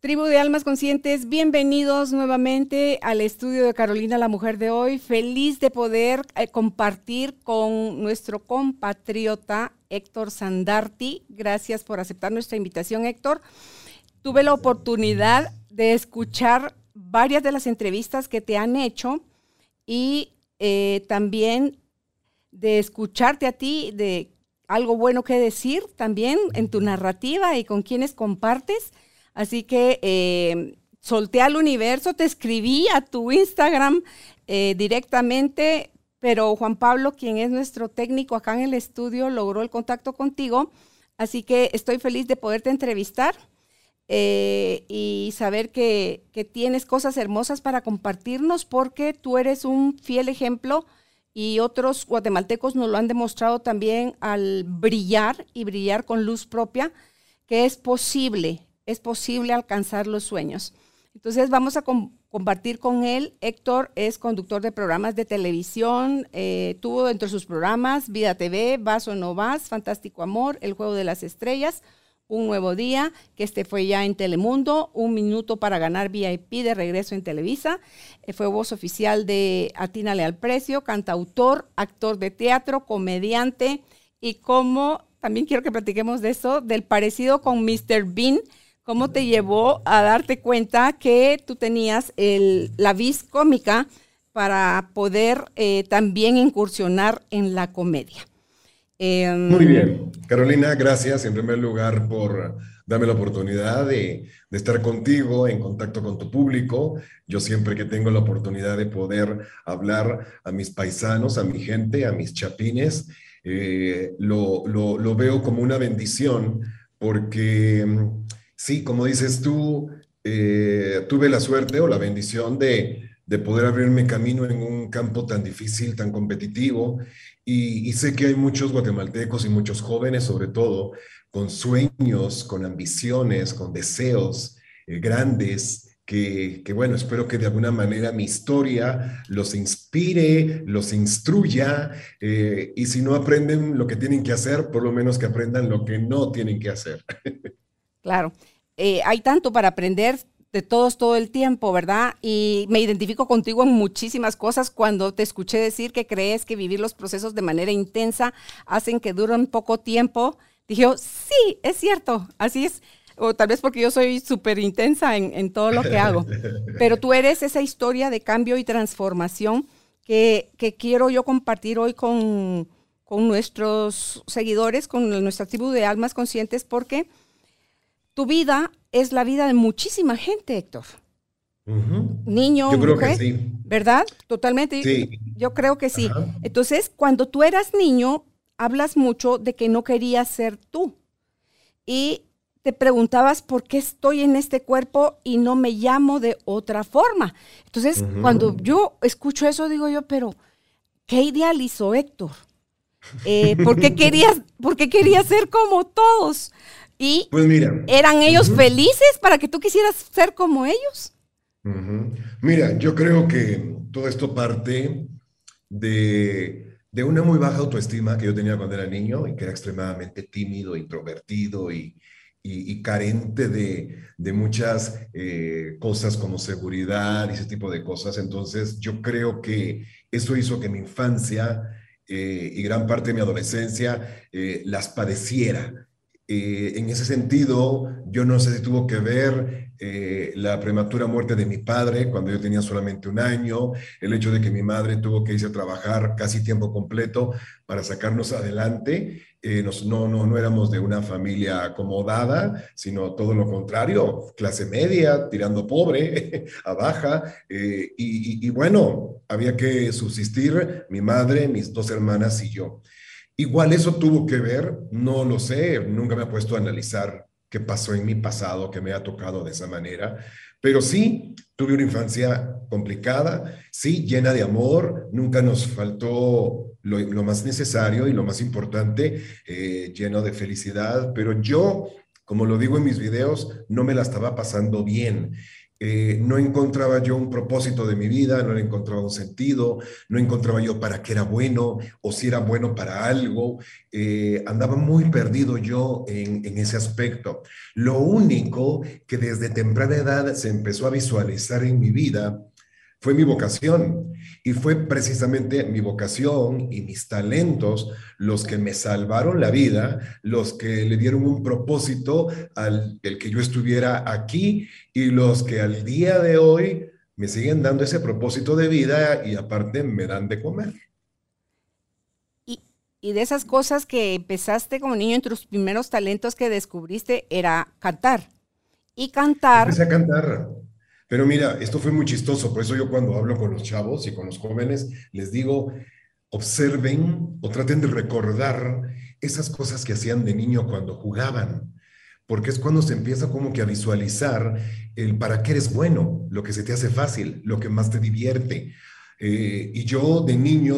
Tribu de Almas Conscientes, bienvenidos nuevamente al estudio de Carolina, la mujer de hoy. Feliz de poder eh, compartir con nuestro compatriota Héctor Sandarti. Gracias por aceptar nuestra invitación, Héctor. Tuve la oportunidad de escuchar varias de las entrevistas que te han hecho y eh, también de escucharte a ti, de algo bueno que decir también en tu narrativa y con quienes compartes. Así que eh, solté al universo, te escribí a tu Instagram eh, directamente, pero Juan Pablo, quien es nuestro técnico acá en el estudio, logró el contacto contigo. Así que estoy feliz de poderte entrevistar. Eh, y saber que, que, tienes cosas hermosas para compartirnos porque tú eres un fiel ejemplo y otros guatemaltecos nos lo han demostrado también al brillar y brillar con luz propia, que es posible, es posible alcanzar los sueños. Entonces vamos a compartir con él. Héctor es conductor de programas de televisión, eh, tuvo dentro de sus programas Vida TV, Vaso No Vas, Fantástico Amor, El Juego de las Estrellas, un nuevo día, que este fue ya en Telemundo, un minuto para ganar VIP de regreso en Televisa. Eh, fue voz oficial de Atínale al Precio, cantautor, actor de teatro, comediante y como, también quiero que platiquemos de eso, del parecido con Mr. Bean, cómo te llevó a darte cuenta que tú tenías la vis cómica para poder eh, también incursionar en la comedia. Em, Muy bien. Carolina, gracias en primer lugar por darme la oportunidad de, estar contigo, en contacto con tu público. Yo siempre que tengo la oportunidad de poder hablar a mis paisanos, a mi gente, a mis chapines, eh, lo, veo como una bendición porque, sí, como dices tú, eh, tuve la suerte o la bendición de, de poder abrirme camino en un campo tan difícil, tan competitivo y, sé que hay muchos guatemaltecos y muchos jóvenes, sobre todo, con sueños, con ambiciones, con deseos eh, grandes, que, bueno, espero que de alguna manera mi historia los inspire, los instruya, eh, y si no aprenden lo que tienen que hacer, por lo menos que aprendan lo que no tienen que hacer. Claro, eh, hay tanto para aprender, de todos todo el tiempo, ¿verdad? Y me identifico contigo en muchísimas cosas cuando te escuché decir que crees que vivir los procesos de manera intensa hacen que duren poco tiempo. Dije, sí, es cierto, así es. O tal vez porque yo soy súper intensa en, todo lo que hago. Pero tú eres esa historia de cambio y transformación que, quiero yo compartir hoy con, con nuestros seguidores, con nuestra tribu de almas conscientes, porque tu vida es la vida de muchísima gente, Héctor. Niño, Yo creo que sí. ¿verdad? Totalmente. Sí. Yo creo que sí. Entonces, cuando tú eras niño, hablas mucho de que no querías ser tú. Y te preguntabas por qué estoy en este cuerpo y no me llamo de otra forma. Entonces, cuando yo escucho eso, digo yo, pero ¿qué idealizó Héctor? Eh, ¿por, qué querías, ¿Por qué querías ser como todos? Y pues mira, ¿eran ellos felices para que tú quisieras ser como ellos? Mira, yo creo que todo esto parte de, una muy baja autoestima que yo tenía cuando era niño y que era extremadamente tímido, introvertido y, carente de, muchas eh, cosas como seguridad y ese tipo de cosas. Entonces, yo creo que eso hizo que mi infancia eh, y gran parte de mi adolescencia eh, las padeciera Eh, en ese sentido, yo no sé si tuvo que ver eh, la prematura muerte de mi padre cuando yo tenía solamente un año, el hecho de que mi madre tuvo que irse a trabajar casi tiempo completo para sacarnos adelante. Eh, no, no, no éramos de una familia acomodada, sino todo lo contrario, clase media, tirando pobre, a baja. y, y bueno, había que subsistir mi madre, mis dos hermanas y yo. Igual eso tuvo que ver, no lo sé, nunca me he puesto a analizar qué pasó en mi pasado que me ha tocado de esa manera, pero sí, tuve una infancia complicada, sí, llena de amor, nunca nos faltó lo, más necesario y lo más importante, eh, lleno de felicidad, pero yo, como lo digo en mis videos, no me la estaba pasando bien. Eh, no encontraba yo un propósito de mi vida, no encontraba un sentido, no encontraba yo para qué era bueno o si era bueno para algo. Eh, andaba muy perdido yo en ese aspecto. Lo único que desde temprana edad se empezó a visualizar en mi vida fue mi vocación. Y fue precisamente mi vocación y mis talentos los que me salvaron la vida, los que le dieron un propósito al el que yo estuviera aquí y los que al día de hoy me siguen dando ese propósito de vida y aparte me dan de comer. Y, y de esas cosas que empezaste como niño, entre tus primeros talentos que descubriste era cantar. Y cantar... Empecé a cantar pero mira, esto fue muy chistoso, por eso yo cuando hablo con los chavos y con los jóvenes, les digo, observen o traten de recordar esas cosas que hacían de niño cuando jugaban, porque es cuando se empieza como que a visualizar el para qué eres bueno, lo que se te hace fácil, lo que más te divierte. Eh, y yo de niño,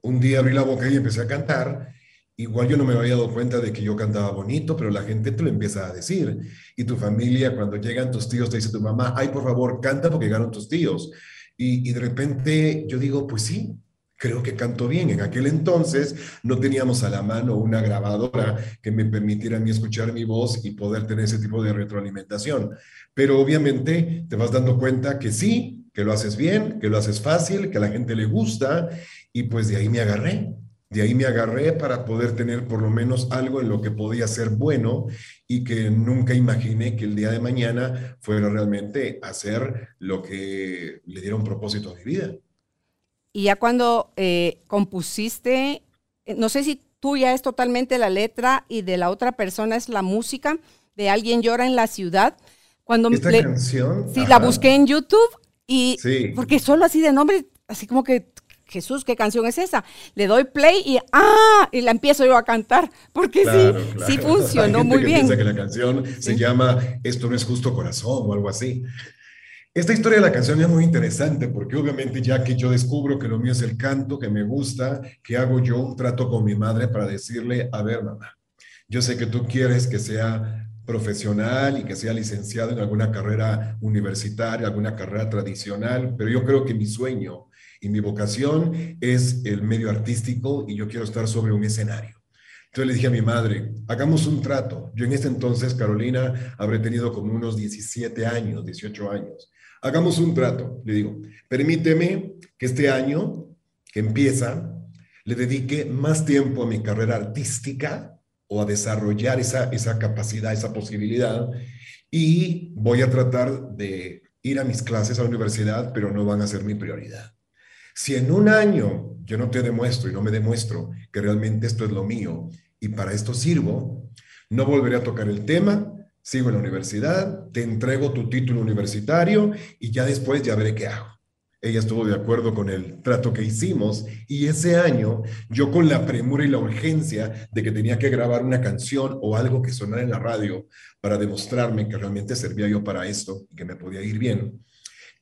un día abrí la boca y empecé a cantar Igual yo no me había dado cuenta de que yo cantaba bonito, pero la gente te lo empieza a decir. Y tu familia, cuando llegan tus tíos, te dice tu mamá, ay, por favor, canta porque llegaron tus tíos. Y, y de repente yo digo, pues sí, creo que canto bien. En aquel entonces no teníamos a la mano una grabadora que me permitiera a mí escuchar mi voz y poder tener ese tipo de retroalimentación. Pero obviamente te vas dando cuenta que sí, que lo haces bien, que lo haces fácil, que a la gente le gusta y pues de ahí me agarré. De ahí me agarré para poder tener por lo menos algo en lo que podía ser bueno y que nunca imaginé que el día de mañana fuera realmente hacer lo que le diera un propósito a mi vida. Y ya cuando eh, compusiste, eh, no sé si tú ya es totalmente la letra y de la otra persona es la música de Alguien llora en la ciudad. Cuando Esta canción. Sí, la busqué en YouTube y porque solo así de nombre, así como que Jesús, ¿qué canción es esa? Le doy play y ¡ah! Y la empiezo yo a cantar, porque sí, sí funcionó muy bien. Piensa que la canción se llama Esto no es justo corazón o algo así. Esta historia de la canción es muy interesante porque obviamente ya que yo descubro que lo mío es el canto, que me gusta, que hago yo un trato con mi madre para decirle, a ver mamá, yo sé que tú quieres que sea profesional y que sea licenciado en alguna carrera universitaria, alguna carrera tradicional, pero yo creo que mi sueño y mi vocación es el medio artístico y yo quiero estar sobre un escenario. Entonces le dije a mi madre, hagamos un trato. Yo en ese entonces, Carolina, habré tenido como unos 17 años, 18 años. Hagamos un trato. Le digo, permíteme que este año que empieza, le dedique más tiempo a mi carrera artística o a desarrollar esa, esa capacidad, esa posibilidad. Y voy a tratar de ir a mis clases a la universidad, pero no van a ser mi prioridad. Si en un año yo no te demuestro y no me demuestro que realmente esto es lo mío y para esto sirvo, no volveré a tocar el tema, sigo en la universidad, te entrego tu título universitario y ya después ya veré qué hago. Ella estuvo de acuerdo con el trato que hicimos y ese año yo con la premura y la urgencia de que tenía que grabar una canción o algo que sonara en la radio para demostrarme que realmente servía yo para esto y que me podía ir bien,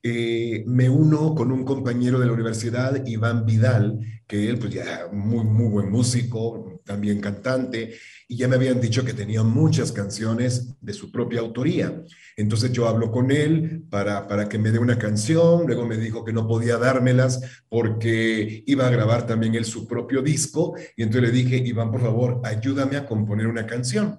eh, me uno con un compañero de la universidad, Iván Vidal, que él pues ya muy, muy buen músico, también cantante, y ya me habían dicho que tenía muchas canciones de su propia autoría. Entonces yo hablo con él para, para que me dé una canción, luego me dijo que no podía dármelas porque iba a grabar también él su propio disco, y entonces le dije, Iván, por favor, ayúdame a componer una canción.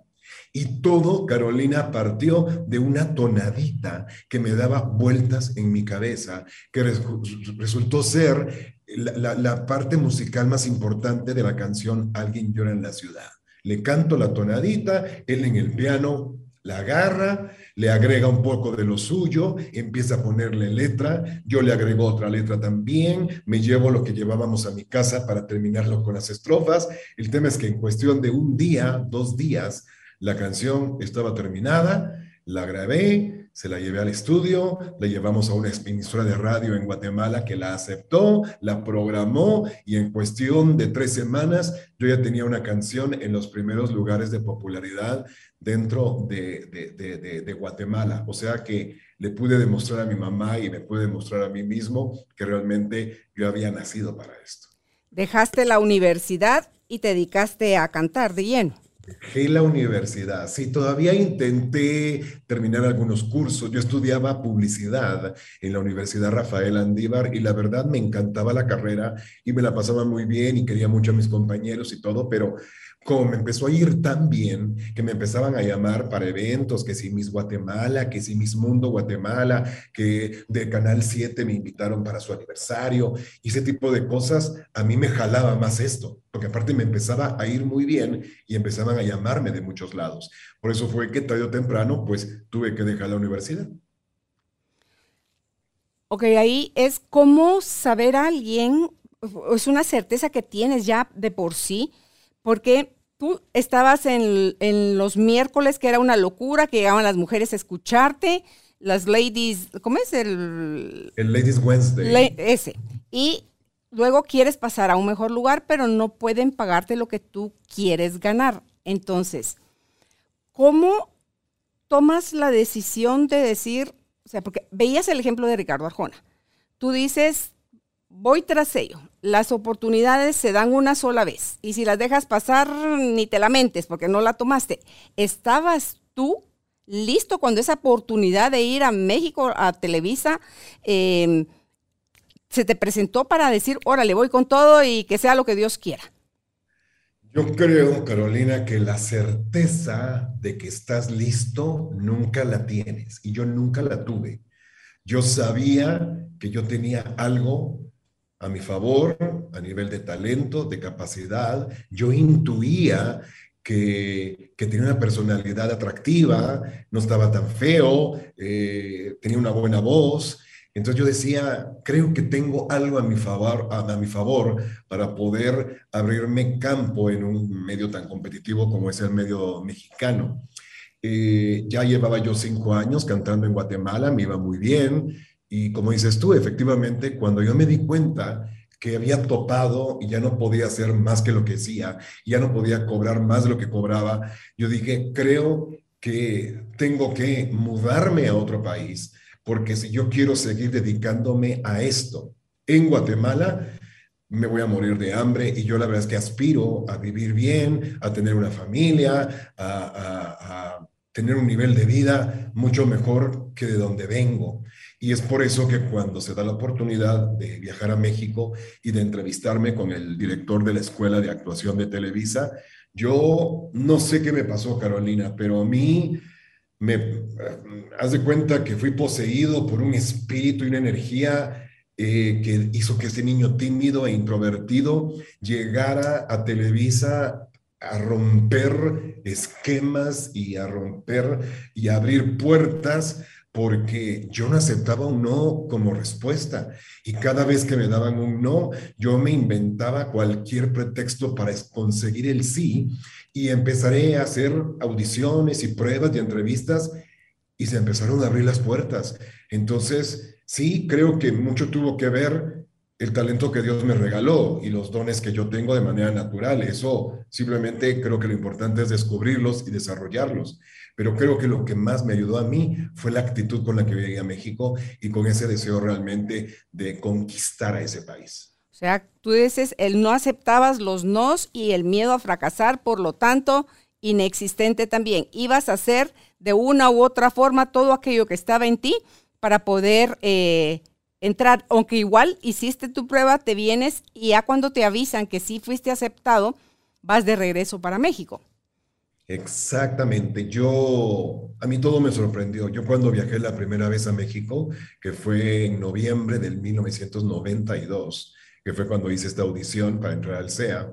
Y todo, Carolina, partió de una tonadita que me daba vueltas en mi cabeza, que resultó ser la, parte musical más importante de la canción Alguien llora en la ciudad. le canto la tonadita, él en el piano la agarra, le agrega un poco de lo suyo, empieza a ponerle letra, yo le agrego otra letra también, me llevo lo que llevábamos a mi casa para terminarlo con las estrofas. El tema es que en cuestión de un día, dos días, la canción estaba terminada, la grabé, se la llevé al estudio, la llevamos a una emisora de radio en Guatemala que la aceptó, la programó y en cuestión de tres semanas yo ya tenía una canción en los primeros lugares de popularidad dentro de, de, Guatemala. O sea que le pude demostrar a mi mamá y me pude demostrar a mí mismo que realmente yo había nacido para esto. Dejaste la universidad y te dedicaste a cantar de lleno. Dejé la universidad. Sí, todavía intenté terminar algunos cursos. Yo estudiaba publicidad en la Universidad Rafael Andívar y la verdad me encantaba la carrera y me la pasaba muy bien y quería mucho a mis compañeros y todo, pero como me empezó a ir tan bien que me empezaban a llamar para eventos, que si Miss Guatemala, que si Miss Mundo Guatemala, que de Canal 7 me invitaron para su aniversario, y ese tipo de cosas, a mí me jalaba más esto, porque aparte me empezaba a ir muy bien y empezaban a llamarme de muchos lados. Por eso fue que tarde o temprano, pues tuve que dejar la universidad. Ok, ahí es como saber a alguien, es una certeza que tienes ya de por sí, porque tú estabas en, los miércoles, que era una locura, que llegaban las mujeres a escucharte, las ladies, ¿cómo es el? El Ladies Wednesday. ese. Y luego quieres pasar a un mejor lugar, pero no pueden pagarte lo que tú quieres ganar. Entonces, ¿cómo tomas la decisión de decir, o sea, porque veías el ejemplo de Ricardo Arjona, tú dices, voy tras ello. Las oportunidades se dan una sola vez y si las dejas pasar, ni te lamentes porque no la tomaste. ¿Estabas tú listo cuando esa oportunidad de ir a México, a Televisa, em, se te presentó para decir, órale, voy con todo y que sea lo que Dios quiera? Yo creo, Carolina, que la certeza de que estás listo nunca la tienes y yo nunca la tuve. Yo sabía que yo tenía algo a mi favor a nivel de talento, de capacidad. Yo intuía que, tenía una personalidad atractiva, no estaba tan feo, eh, tenía una buena voz. Entonces yo decía, creo que tengo algo a mi favor, para poder abrirme campo en un medio tan competitivo como es el medio mexicano. Eh, ya llevaba yo cinco años cantando en Guatemala, me iba muy bien, y como dices tú, efectivamente, cuando yo me di cuenta que había topado y ya no podía hacer más que lo que hacía, ya no podía cobrar más de lo que cobraba, yo dije, creo que tengo que mudarme a otro país, porque si yo quiero seguir dedicándome a esto en Guatemala, me voy a morir de hambre y yo la verdad es que aspiro a vivir bien, a tener una familia, a, a tener un nivel de vida mucho mejor que de donde vengo. Y es por eso que cuando se da la oportunidad de viajar a México y de entrevistarme con el director de la Escuela de Actuación de Televisa, yo no sé qué me pasó, Carolina, pero a mí me eh, haz de cuenta que fui poseído por un espíritu y una energía eh, que hizo que ese niño tímido e introvertido llegara a Televisa a romper esquemas y a romper y abrir puertas porque yo no aceptaba un no como respuesta y cada vez que me daban un no, yo me inventaba cualquier pretexto para conseguir el sí y empezaré a hacer audiciones y pruebas y entrevistas y se empezaron a abrir las puertas. Entonces, sí, creo que mucho tuvo que ver el talento que Dios me regaló y los dones que yo tengo de manera natural. Eso simplemente creo que lo importante es descubrirlos y desarrollarlos pero creo que lo que más me ayudó a mí fue la actitud con la que llegué a México y con ese deseo realmente de conquistar a ese país. O sea, tú dices, el no aceptabas los nos y el miedo a fracasar, por lo tanto, inexistente también. Ibas a hacer de una u otra forma todo aquello que estaba en ti para poder eh, entrar, aunque igual hiciste tu prueba, te vienes y ya cuando te avisan que sí fuiste aceptado, vas de regreso para México. Exactamente, yo, a mí todo me sorprendió. Yo cuando viajé la primera vez a México, que fue en noviembre del 1992, que fue cuando hice esta audición para entrar al CEA,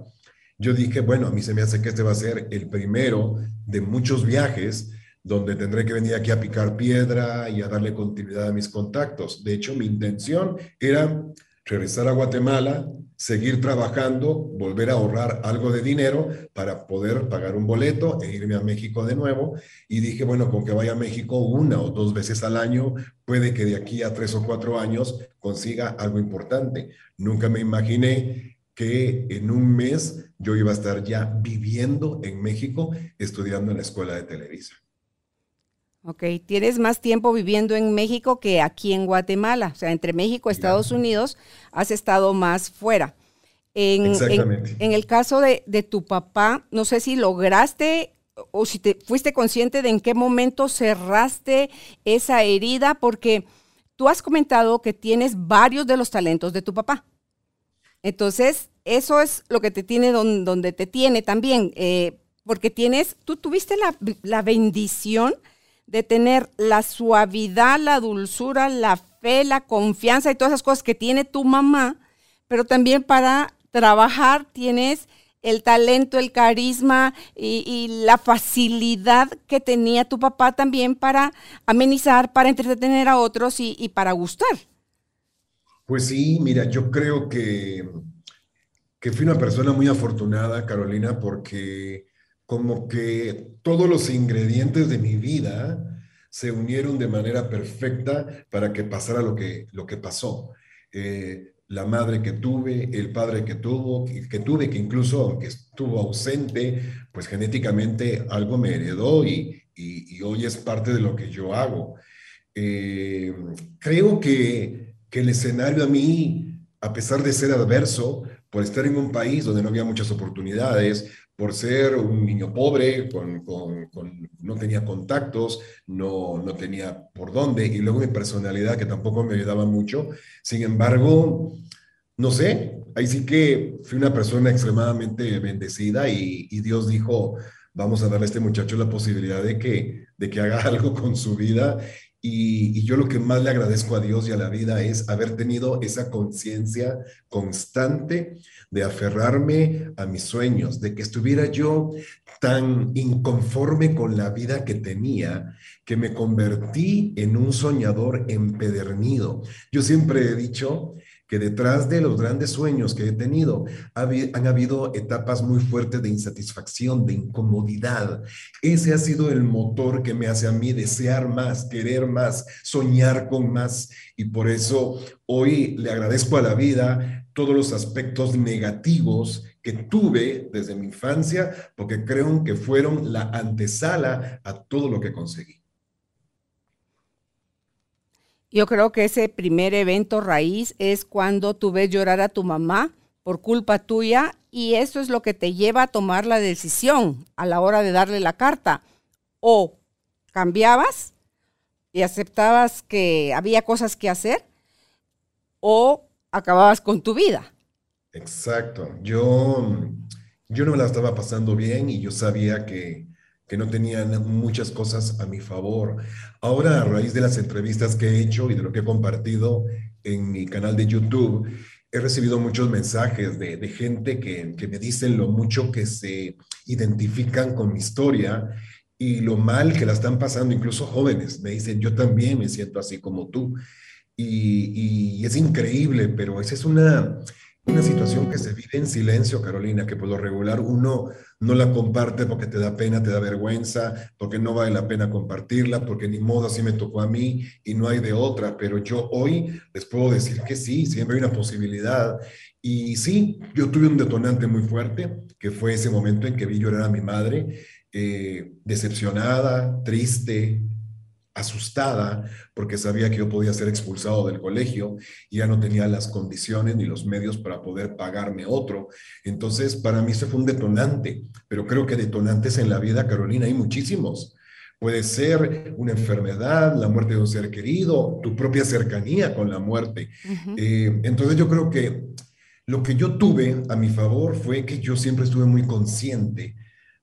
yo dije, bueno, a mí se me hace que este va a ser el primero de muchos viajes donde tendré que venir aquí a picar piedra y a darle continuidad a mis contactos. De hecho, mi intención era regresar a Guatemala, seguir trabajando, volver a ahorrar algo de dinero para poder pagar un boleto e irme a México de nuevo. Y dije, bueno, con que vaya a México una o dos veces al año, puede que de aquí a tres o cuatro años consiga algo importante. Nunca me imaginé que en un mes yo iba a estar ya viviendo en México, estudiando en la escuela de Televisa. Ok, tienes más tiempo viviendo en México que aquí en Guatemala. O sea, entre México y Estados Unidos has estado más fuera. En, Exactamente. En, el caso de, tu papá, no sé si lograste o si te fuiste consciente de en qué momento cerraste esa herida, porque tú has comentado que tienes varios de los talentos de tu papá. Entonces, eso es lo que te tiene donde, te tiene también, eh, porque tienes, tú tuviste la, la bendición de tener la suavidad, la dulzura, la fe, la confianza y todas esas cosas que tiene tu mamá, pero también para trabajar tienes el talento, el carisma y, la facilidad que tenía tu papá también para amenizar, para entretener a otros y, y para gustar. Pues sí, mira, yo creo que, que fui una persona muy afortunada, Carolina, porque como que todos los ingredientes de mi vida se unieron de manera perfecta para que pasara lo que, lo que pasó. Eh, la madre que tuve, el padre que tuvo, que, tuve, que incluso aunque estuvo ausente, pues genéticamente algo me heredó y, hoy es parte de lo que yo hago. Eh, creo que, que el escenario a mí, a pesar de ser adverso, por estar en un país donde no había muchas oportunidades, por ser un niño pobre, con, no tenía contactos, no, no tenía por dónde, y luego mi personalidad que tampoco me ayudaba mucho. Sin embargo, no sé, ahí sí que fui una persona extremadamente bendecida y, y Dios dijo, vamos a darle a este muchacho la posibilidad de que, de que haga algo con su vida y, yo lo que más le agradezco a Dios y a la vida es haber tenido esa conciencia constante de aferrarme a mis sueños, de que estuviera yo tan inconforme con la vida que tenía que me convertí en un soñador empedernido. Yo siempre he dicho que detrás de los grandes sueños que he tenido han habido etapas muy fuertes de insatisfacción, de incomodidad. Ese ha sido el motor que me hace a mí desear más, querer más, soñar con más. Y por eso hoy le agradezco a la vida todos los aspectos negativos que tuve desde mi infancia, porque creo que fueron la antesala a todo lo que conseguí. Yo creo que ese primer evento raíz es cuando tú ves llorar a tu mamá por culpa tuya y eso es lo que te lleva a tomar la decisión a la hora de darle la carta. O cambiabas y aceptabas que había cosas que hacer o acababas con tu vida. Exacto. Yo, yo no me la estaba pasando bien y yo sabía que que no tenían muchas cosas a mi favor. Ahora, a raíz de las entrevistas que he hecho y de lo que he compartido en mi canal de YouTube, he recibido muchos mensajes de, gente que, que, me dicen lo mucho que se identifican con mi historia y lo mal que la están pasando, incluso jóvenes. Me dicen, yo también me siento así como tú. Y, es increíble, pero esa es una, una situación que se vive en silencio, Carolina, que por lo regular uno no la comparte porque te da pena, te da vergüenza, porque no vale la pena compartirla, porque ni modo así me tocó a mí y no hay de otra. Pero yo hoy les puedo decir que sí, siempre hay una posibilidad. Y sí, yo tuve un detonante muy fuerte, que fue ese momento en que vi llorar a mi madre, eh, decepcionada, triste, asustada porque sabía que yo podía ser expulsado del colegio y ya no tenía las condiciones ni los medios para poder pagarme otro. Entonces, para mí eso fue un detonante, pero creo que detonantes en la vida, Carolina, hay muchísimos. Puede ser una enfermedad, la muerte de un ser querido, tu propia cercanía con la muerte. Eh, entonces yo creo que lo que yo tuve a mi favor fue que yo siempre estuve muy consciente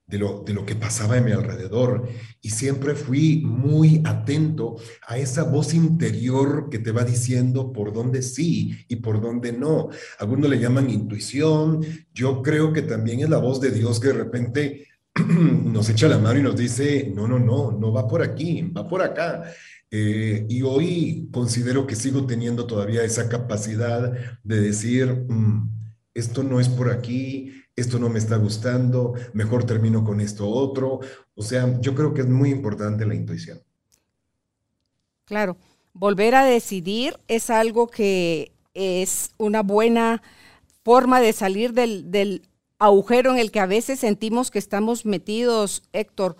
de lo, de lo que pasaba en mi alrededor y siempre fui muy atento a esa voz interior que te va diciendo por dónde sí y por dónde no. Algunos le llaman intuición, yo creo que también es la voz de Dios que de repente nos echa la mano y nos dice, no, no, no, no va por aquí, va por acá. Eh, y hoy considero que sigo teniendo todavía esa capacidad de decir, mm, esto no es por aquí, esto no me está gustando, mejor termino con esto otro. O sea, yo creo que es muy importante la intuición. Claro, volver a decidir es algo que es una buena forma de salir del, del agujero en el que a veces sentimos que estamos metidos, Héctor,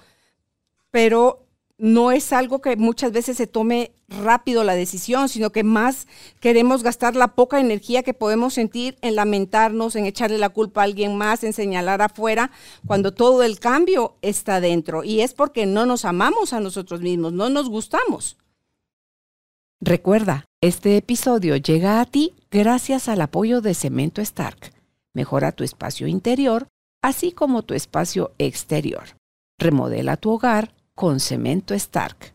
pero no es algo que muchas veces se tome rápido la decisión, sino que más queremos gastar la poca energía que podemos sentir en lamentarnos, en echarle la culpa a alguien más, en señalar afuera, cuando todo el cambio está dentro. Y es porque no nos amamos a nosotros mismos, no nos gustamos. Recuerda, este episodio llega a ti gracias al apoyo de Cemento Stark. Mejora tu espacio interior, así como tu espacio exterior. Remodela tu hogar con Cemento Stark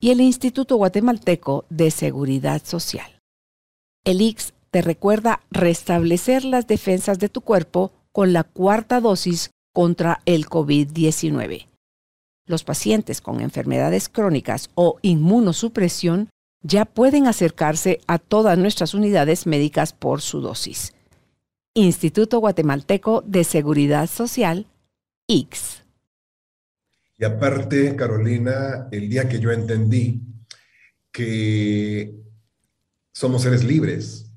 y el Instituto Guatemalteco de Seguridad Social. El IX te recuerda restablecer las defensas de tu cuerpo con la cuarta dosis contra el COVID-19. Los pacientes con enfermedades crónicas o inmunosupresión ya pueden acercarse a todas nuestras unidades médicas por su dosis. Instituto Guatemalteco de Seguridad Social, IX. Y aparte, Carolina, el día que yo entendí que somos seres libres,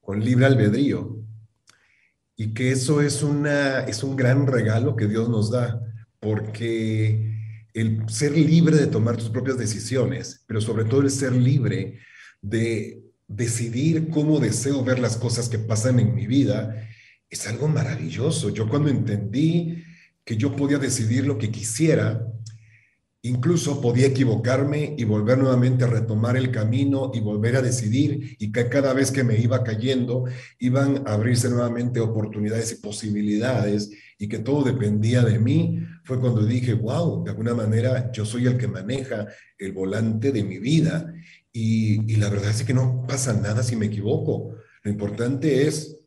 con libre albedrío, y que eso es, una, es un gran regalo que Dios nos da, porque el ser libre de tomar tus propias decisiones, pero sobre todo el ser libre de decidir cómo deseo ver las cosas que pasan en mi vida, es algo maravilloso. Yo cuando entendí que yo podía decidir lo que quisiera, incluso podía equivocarme y volver nuevamente a retomar el camino y volver a decidir y que cada vez que me iba cayendo iban a abrirse nuevamente oportunidades y posibilidades y que todo dependía de mí, fue cuando dije, wow, de alguna manera yo soy el que maneja el volante de mi vida y, y la verdad es que no pasa nada si me equivoco. Lo importante es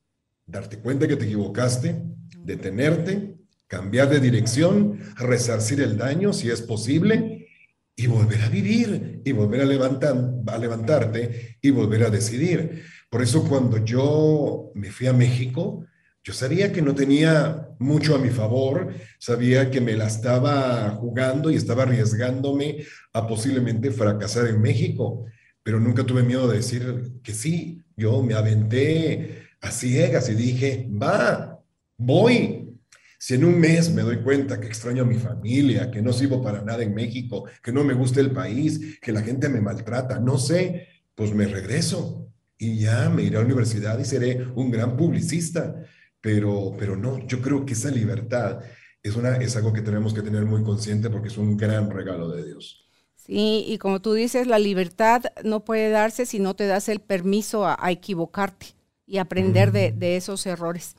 darte cuenta que te equivocaste, detenerte cambiar de dirección, resarcir el daño si es posible y volver a vivir y volver a, levantar, a levantarte y volver a decidir. Por eso cuando yo me fui a México, yo sabía que no tenía mucho a mi favor, sabía que me la estaba jugando y estaba arriesgándome a posiblemente fracasar en México, pero nunca tuve miedo de decir que sí. Yo me aventé a ciegas y dije, va, voy, si en un mes me doy cuenta que extraño a mi familia, que no sirvo para nada en México, que no me gusta el país, que la gente me maltrata, no sé, pues me regreso y ya me iré a la universidad y seré un gran publicista. Pero, pero no, yo creo que esa libertad es, una, es algo que tenemos que tener muy consciente porque es un gran regalo de Dios. Sí, y como tú dices, la libertad no puede darse si no te das el permiso a, equivocarte y aprender de, de, esos errores.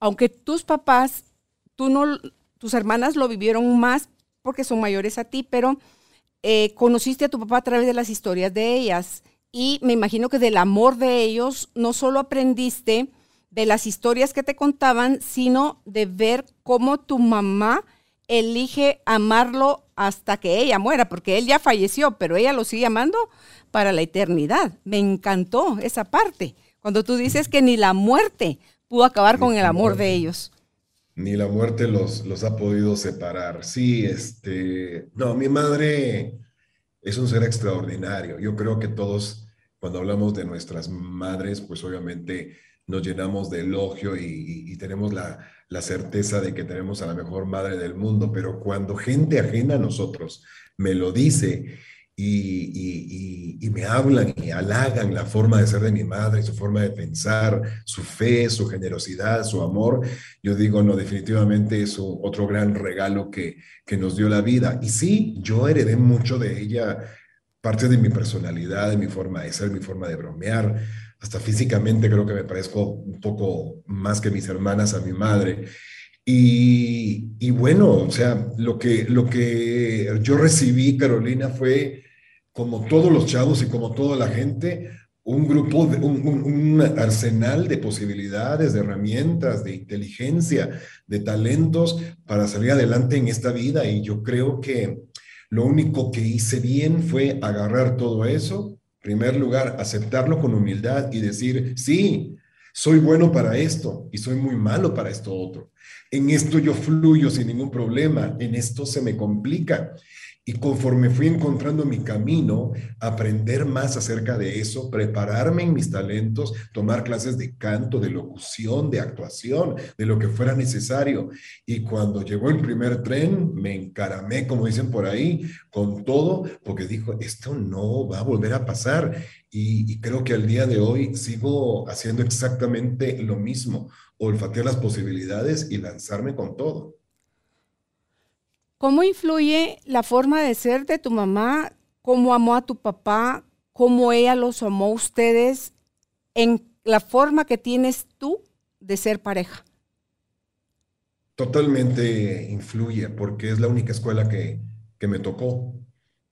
Aunque tus papás tú no, tus hermanas lo vivieron más porque son mayores a ti, pero eh, conociste a tu papá a través de las historias de ellas. Y me imagino que del amor de ellos no solo aprendiste de las historias que te contaban, sino de ver cómo tu mamá elige amarlo hasta que ella muera, porque él ya falleció, pero ella lo sigue amando para la eternidad. Me encantó esa parte, cuando tú dices que ni la muerte pudo acabar con el amor de ellos ni la muerte los, los ha podido separar. Sí, este, no, mi madre es un ser extraordinario. Yo creo que todos, cuando hablamos de nuestras madres, pues obviamente nos llenamos de elogio y, tenemos la, la, certeza de que tenemos a la mejor madre del mundo, pero cuando gente ajena a nosotros me lo dice y, me hablan y halagan la forma de ser de mi madre, su forma de pensar, su fe, su generosidad, su amor, yo digo, no, definitivamente es otro gran regalo que, que nos dio la vida. Y sí, yo heredé mucho de ella, parte de mi personalidad, de mi forma de ser, mi forma de bromear. Hasta físicamente creo que me parezco un poco más que mis hermanas a mi madre. Y, y, bueno, o sea, lo que, lo que yo recibí, Carolina, fue como todos los chavos y como toda la gente, un grupo, de, un, arsenal de posibilidades, de herramientas, de inteligencia, de talentos para salir adelante en esta vida. Y yo creo que lo único que hice bien fue agarrar todo eso, en primer lugar, aceptarlo con humildad y decir, sí, soy bueno para esto y soy muy malo para esto otro. En esto yo fluyo sin ningún problema, en esto se me complica. Y conforme fui encontrando mi camino, aprender más acerca de eso, prepararme en mis talentos, tomar clases de canto, de locución, de actuación, de lo que fuera necesario. Y cuando llegó el primer tren, me encaramé, como dicen por ahí, con todo, porque dijo, esto no va a volver a pasar. Y, y creo que al día de hoy sigo haciendo exactamente lo mismo, olfatear las posibilidades y lanzarme con todo. ¿Cómo influye la forma de ser de tu mamá? ¿Cómo amó a tu papá? ¿Cómo ella los amó a ustedes en la forma que tienes tú de ser pareja? Totalmente influye porque es la única escuela que, me tocó.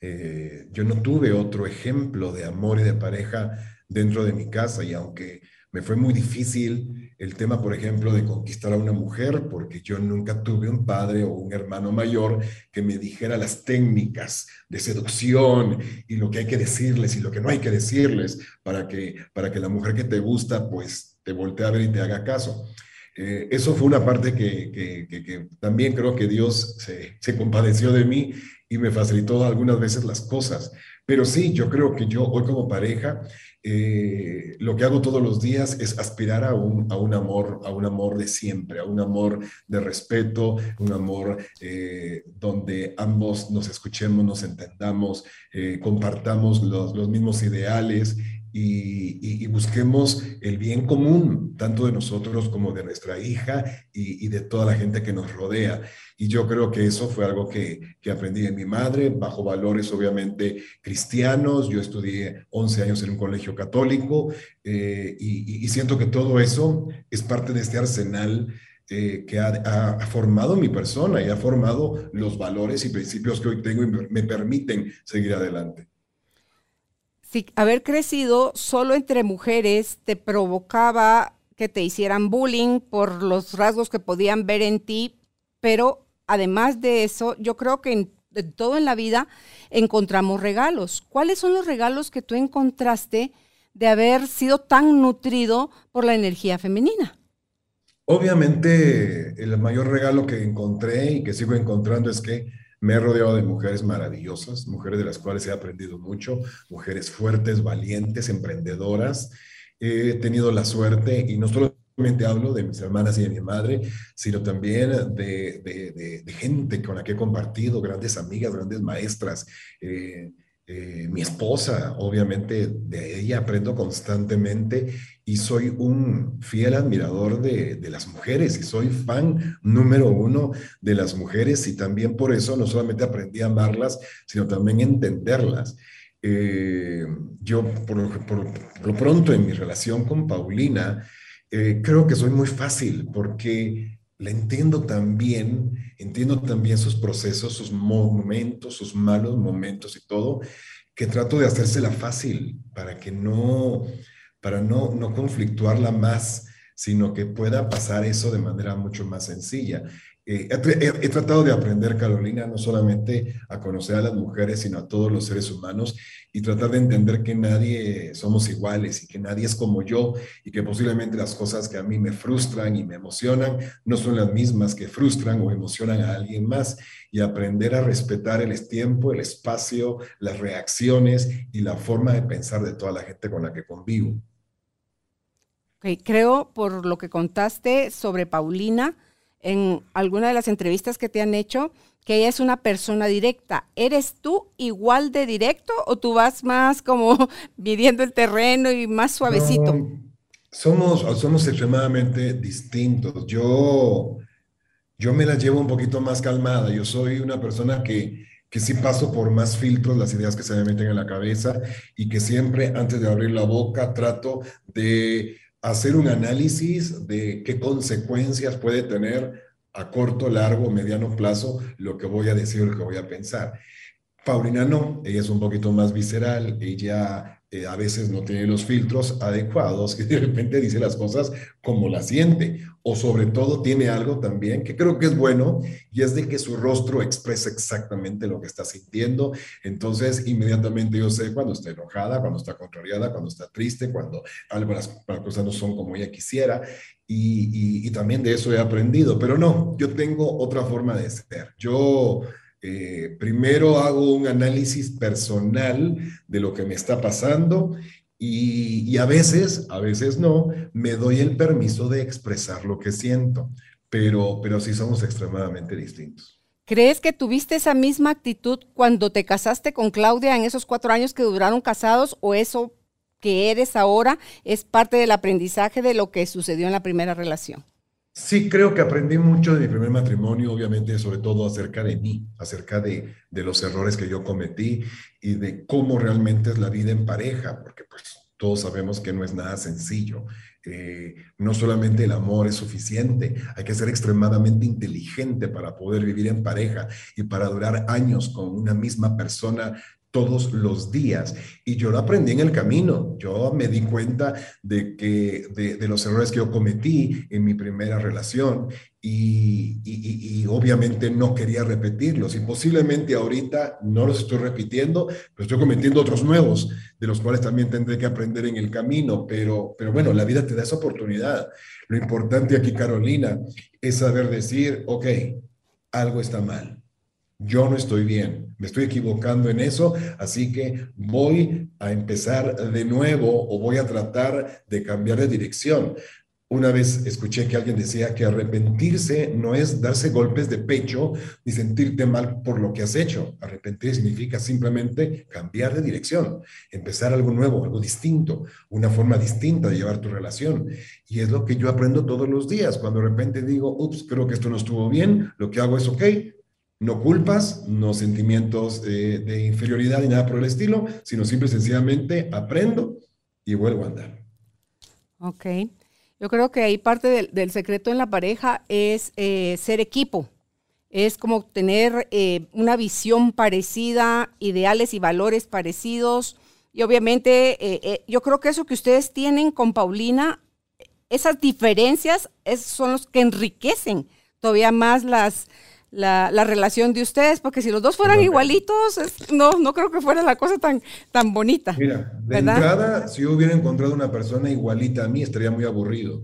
Eh, yo no tuve otro ejemplo de amor y de pareja dentro de mi casa y aunque me fue muy difícil el tema, por ejemplo, de conquistar a una mujer, porque yo nunca tuve un padre o un hermano mayor que me dijera las técnicas de seducción y lo que hay que decirles y lo que no hay que decirles para que, para que la mujer que te gusta, pues te voltee a ver y te haga caso. Eh, eso fue una parte que, que, también creo que Dios se compadeció de mí y me facilitó algunas veces las cosas. Pero sí, yo creo que yo hoy como pareja eh, lo que hago todos los días es aspirar a un, a un, amor, a un amor de siempre, a un amor de respeto, un amor eh, donde ambos nos escuchemos, nos entendamos, eh, compartamos los, los mismos ideales y, busquemos el bien común, tanto de nosotros como de nuestra hija y, de toda la gente que nos rodea. Y yo creo que eso fue algo que, aprendí de mi madre, bajo valores obviamente cristianos. Yo estudié 11 años en un colegio católico eh, y, siento que todo eso es parte de este arsenal eh, que ha, formado mi persona y ha formado los valores y principios que hoy tengo y me permiten seguir adelante si haber crecido solo entre mujeres te provocaba que te hicieran bullying por los rasgos que podían ver en ti, pero además de eso, yo creo que en, todo en la vida encontramos regalos. ¿Cuáles son los regalos que tú encontraste de haber sido tan nutrido por la energía femenina? Obviamente, el mayor regalo que encontré y que sigo encontrando es que me he rodeado de mujeres maravillosas, mujeres de las cuales he aprendido mucho, mujeres fuertes, valientes, emprendedoras. He tenido la suerte, y no solamente hablo de mis hermanas y de mi madre, sino también de, gente con la que he compartido, grandes amigas, grandes maestras. Eh, eh, mi esposa, obviamente de ella aprendo constantemente y soy un fiel admirador de, las mujeres y soy fan número uno de las mujeres y también por eso no solamente aprendí a amarlas, sino también entenderlas. Eh, yo por, lo pronto en mi relación con Paulina, eh, creo que soy muy fácil porque la entiendo también, entiendo también sus procesos, sus momentos, sus malos momentos y todo, que trato de hacérsela fácil para que no, para no, no conflictuarla más, sino que pueda pasar eso de manera mucho más sencilla. Eh, he, tratado de aprender, Carolina, no solamente a conocer a las mujeres, sino a todos los seres humanos y tratar de entender que nadie somos iguales y que nadie es como yo y que posiblemente las cosas que a mí me frustran y me emocionan no son las mismas que frustran o emocionan a alguien más y aprender a respetar el tiempo, el espacio, las reacciones y la forma de pensar de toda la gente con la que convivo. creo por lo que contaste sobre Paulina, en alguna de las entrevistas que te han hecho que ella es una persona directa. ¿Eres tú igual de directo o tú vas más como midiendo el terreno y más suavecito? somos, somos extremadamente distintos. Yo, yo me la llevo un poquito más calmada. Yo soy una persona que, que sí paso por más filtros las ideas que se me meten en la cabeza y que siempre antes de abrir la boca trato de hacer un análisis de qué consecuencias puede tener a corto, largo, mediano plazo lo que voy a decir, lo que voy a pensar. Paulina no, ella es un poquito más visceral, ella a veces no tiene los filtros adecuados y de repente dice las cosas como las siente. O sobre todo tiene algo también que creo que es bueno y es de que su rostro expresa exactamente lo que está sintiendo. Entonces inmediatamente yo sé cuando está enojada, cuando está contrariada, cuando está triste, cuando algunas cosas no son como ella quisiera. Y, y también de eso he aprendido. Pero no, yo tengo otra forma de ser. Yo eh, primero hago un análisis personal de lo que me está pasando y, a veces, a veces no, me doy el permiso de expresar lo que siento, pero, pero sí somos extremadamente distintos. ¿Crees que tuviste esa misma actitud cuando te casaste con Claudia en esos cuatro años que duraron casados o eso que eres ahora es parte del aprendizaje de lo que sucedió en la primera relación? Sí, creo que aprendí mucho de mi primer matrimonio, obviamente, sobre todo acerca de mí, acerca de, los errores que yo cometí y de cómo realmente es la vida en pareja, porque pues todos sabemos que no es nada sencillo. Eh, no solamente el amor es suficiente, hay que ser extremadamente inteligente para poder vivir en pareja y para durar años con una misma persona todos los días. Y yo lo aprendí en el camino. Yo me di cuenta de, que, de, los errores que yo cometí en mi primera relación y, obviamente no quería repetirlos. Y posiblemente ahorita no los estoy repitiendo, pero estoy cometiendo otros nuevos, de los cuales también tendré que aprender en el camino. Pero, pero bueno, la vida te da esa oportunidad. Lo importante aquí, Carolina, es saber decir, ok, algo está mal yo no estoy bien, me estoy equivocando en eso, así que voy a empezar de nuevo o voy a tratar de cambiar de dirección. Una vez escuché que alguien decía que arrepentirse no es darse golpes de pecho ni sentirte mal por lo que has hecho. Arrepentir significa simplemente cambiar de dirección, empezar algo nuevo, algo distinto, una forma distinta de llevar tu relación. Y es lo que yo aprendo todos los días. Cuando de repente digo, ups, creo que esto no estuvo bien, lo que hago es, ok, no culpas, no sentimientos de, inferioridad ni nada por el estilo, sino simple y sencillamente aprendo y vuelvo a andar. Ok. Yo creo que ahí parte del, secreto en la pareja es eh, ser equipo. Es como tener eh, una visión parecida, ideales y valores parecidos. Y obviamente eh, yo creo que eso que ustedes tienen con Paulina, esas diferencias son los que enriquecen todavía más las, la, relación de ustedes, porque si los dos fueran igualitos, no, no creo que fuera la cosa tan, tan bonita. Mira, de entrada, si yo hubiera encontrado una persona igualita a mí, estaría muy aburrido.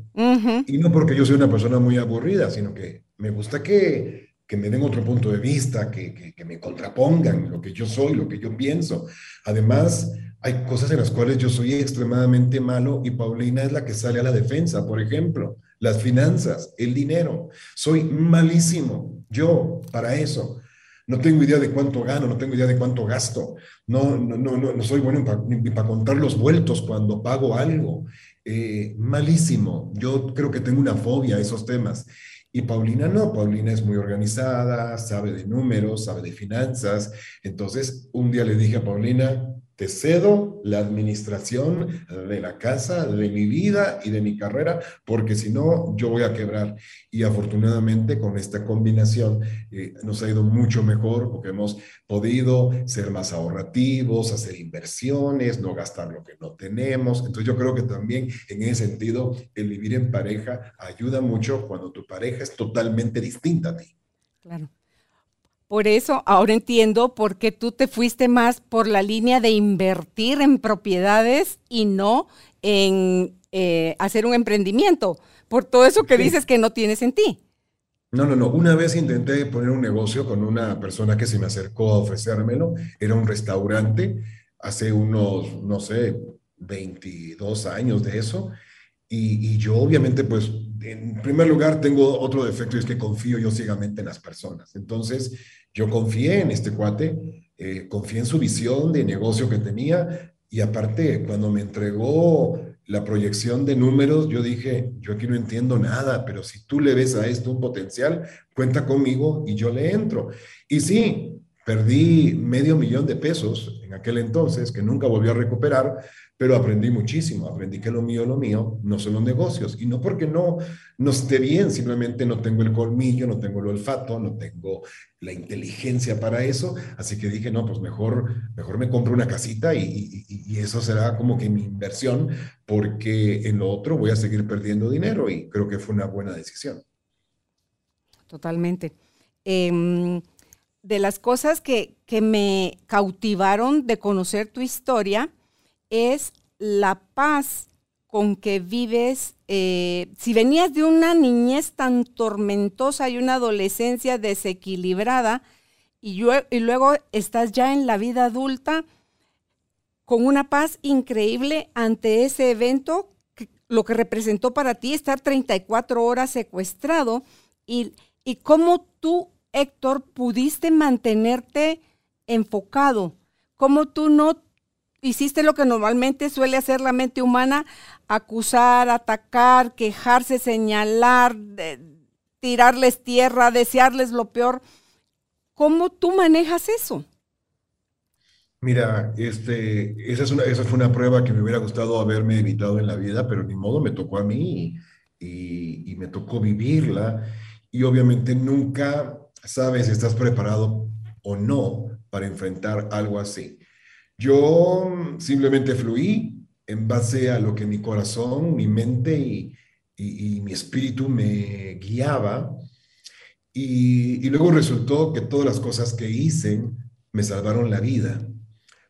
Y no porque yo soy una persona muy aburrida, sino que me gusta que, que me den otro punto de vista, que, que, que me contrapongan lo que yo soy, lo que yo pienso. Además, hay cosas en las cuales yo soy extremadamente malo y Paulina es la que sale a la defensa, por ejemplo las finanzas, el dinero. Soy malísimo yo para eso. No tengo idea de cuánto gano, no tengo idea de cuánto gasto. No, no, no, no, soy bueno ni para contar los vueltos cuando pago algo. Eh, malísimo. Yo creo que tengo una fobia a esos temas. Y Paulina no, Paulina es muy organizada, sabe de números, sabe de finanzas. Entonces, un día le dije a Paulina, te cedo la administración de la casa, de mi vida y de mi carrera, porque si no, yo voy a quebrar. Y afortunadamente con esta combinación eh, nos ha ido mucho mejor porque hemos podido ser más ahorrativos, hacer inversiones, no gastar lo que no tenemos. Entonces yo creo que también en ese sentido el vivir en pareja ayuda mucho cuando tu pareja es totalmente distinta a ti. Claro. Por eso ahora entiendo por qué tú te fuiste más por la línea de invertir en propiedades y no en eh, hacer un emprendimiento, por todo eso que dices que no tienes en ti. No, no, no. Una vez intenté poner un negocio con una persona que se me acercó a ofrecérmelo. Era un restaurante hace unos, no sé, 22 años de eso. Y, y yo obviamente pues en primer lugar, tengo otro defecto y es que confío yo ciegamente en las personas. Entonces, yo confié en este cuate, eh, confié en su visión de negocio que tenía y aparte, cuando me entregó la proyección de números, yo dije, yo aquí no entiendo nada, pero si tú le ves a esto un potencial, cuenta conmigo y yo le entro. Y sí, perdí medio millón de pesos en aquel entonces, que nunca volví a recuperar, pero aprendí muchísimo, aprendí que lo mío, lo mío, no son los negocios, y no porque no, no esté bien, simplemente no tengo el colmillo, no tengo el olfato, no tengo la inteligencia para eso, así que dije, no, pues mejor, mejor me compro una casita y, y eso será como que mi inversión, porque en lo otro voy a seguir perdiendo dinero, y creo que fue una buena decisión. Totalmente. Em, de las cosas que, que me cautivaron de conocer tu historia, es la paz con que vives. Eh, si venías de una niñez tan tormentosa y una adolescencia desequilibrada, y, y luego estás ya en la vida adulta con una paz increíble ante ese evento, lo que representó para ti estar 34 horas secuestrado, y, y cómo tú, Héctor, pudiste mantenerte enfocado, cómo tú no hiciste lo que normalmente suele hacer la mente humana, acusar, atacar, quejarse, señalar, tirarles tierra, desearles lo peor. ¿Cómo tú manejas eso? Mira, este, esa, es una, fue una prueba que me hubiera gustado haberme evitado en la vida, pero ni modo me tocó a mí y me tocó vivirla. Y obviamente nunca sabes si estás preparado o no para enfrentar algo así. Yo simplemente fluí en base a lo que mi corazón, mi mente y, mi espíritu me guiaba. Y, luego resultó que todas las cosas que hice me salvaron la vida.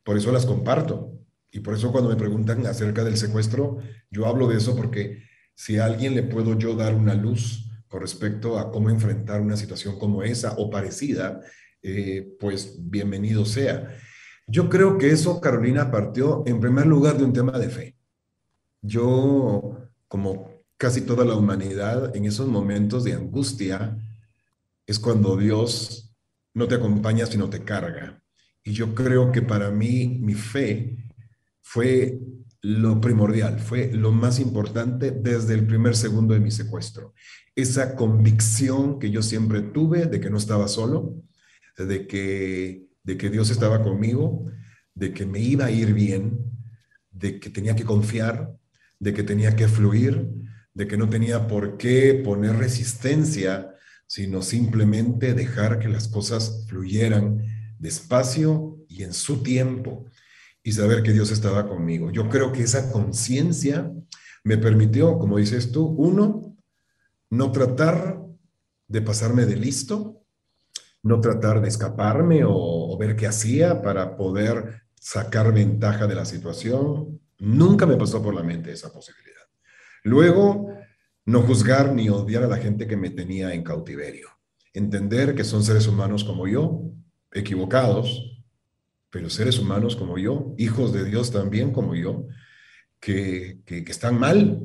Por eso las comparto. Y por eso cuando me preguntan acerca del secuestro, yo hablo de eso porque si a alguien le puedo yo dar una luz con respecto a cómo enfrentar una situación como esa o parecida, eh, pues bienvenido sea. Yo creo que eso, Carolina, partió en primer lugar de un tema de fe. Yo, como casi toda la humanidad, en esos momentos de angustia, es cuando Dios no te acompaña, sino te carga. Y yo creo que para mí, mi fe fue lo primordial, fue lo más importante desde el primer segundo de mi secuestro. Esa convicción que yo siempre tuve de que no estaba solo, de que de que Dios estaba conmigo, de que me iba a ir bien, de que tenía que confiar, de que tenía que fluir, de que no tenía por qué poner resistencia, sino simplemente dejar que las cosas fluyeran despacio y en su tiempo y saber que Dios estaba conmigo. Yo creo que esa conciencia me permitió, como dices tú, uno, no tratar de pasarme de listo, no tratar de escaparme o, ver qué hacía para poder sacar ventaja de la situación. Nunca me pasó por la mente esa posibilidad. Luego, no juzgar ni odiar a la gente que me tenía en cautiverio. Entender que son seres humanos como yo, equivocados, pero seres humanos como yo, hijos de Dios también como yo, que, que, que están mal,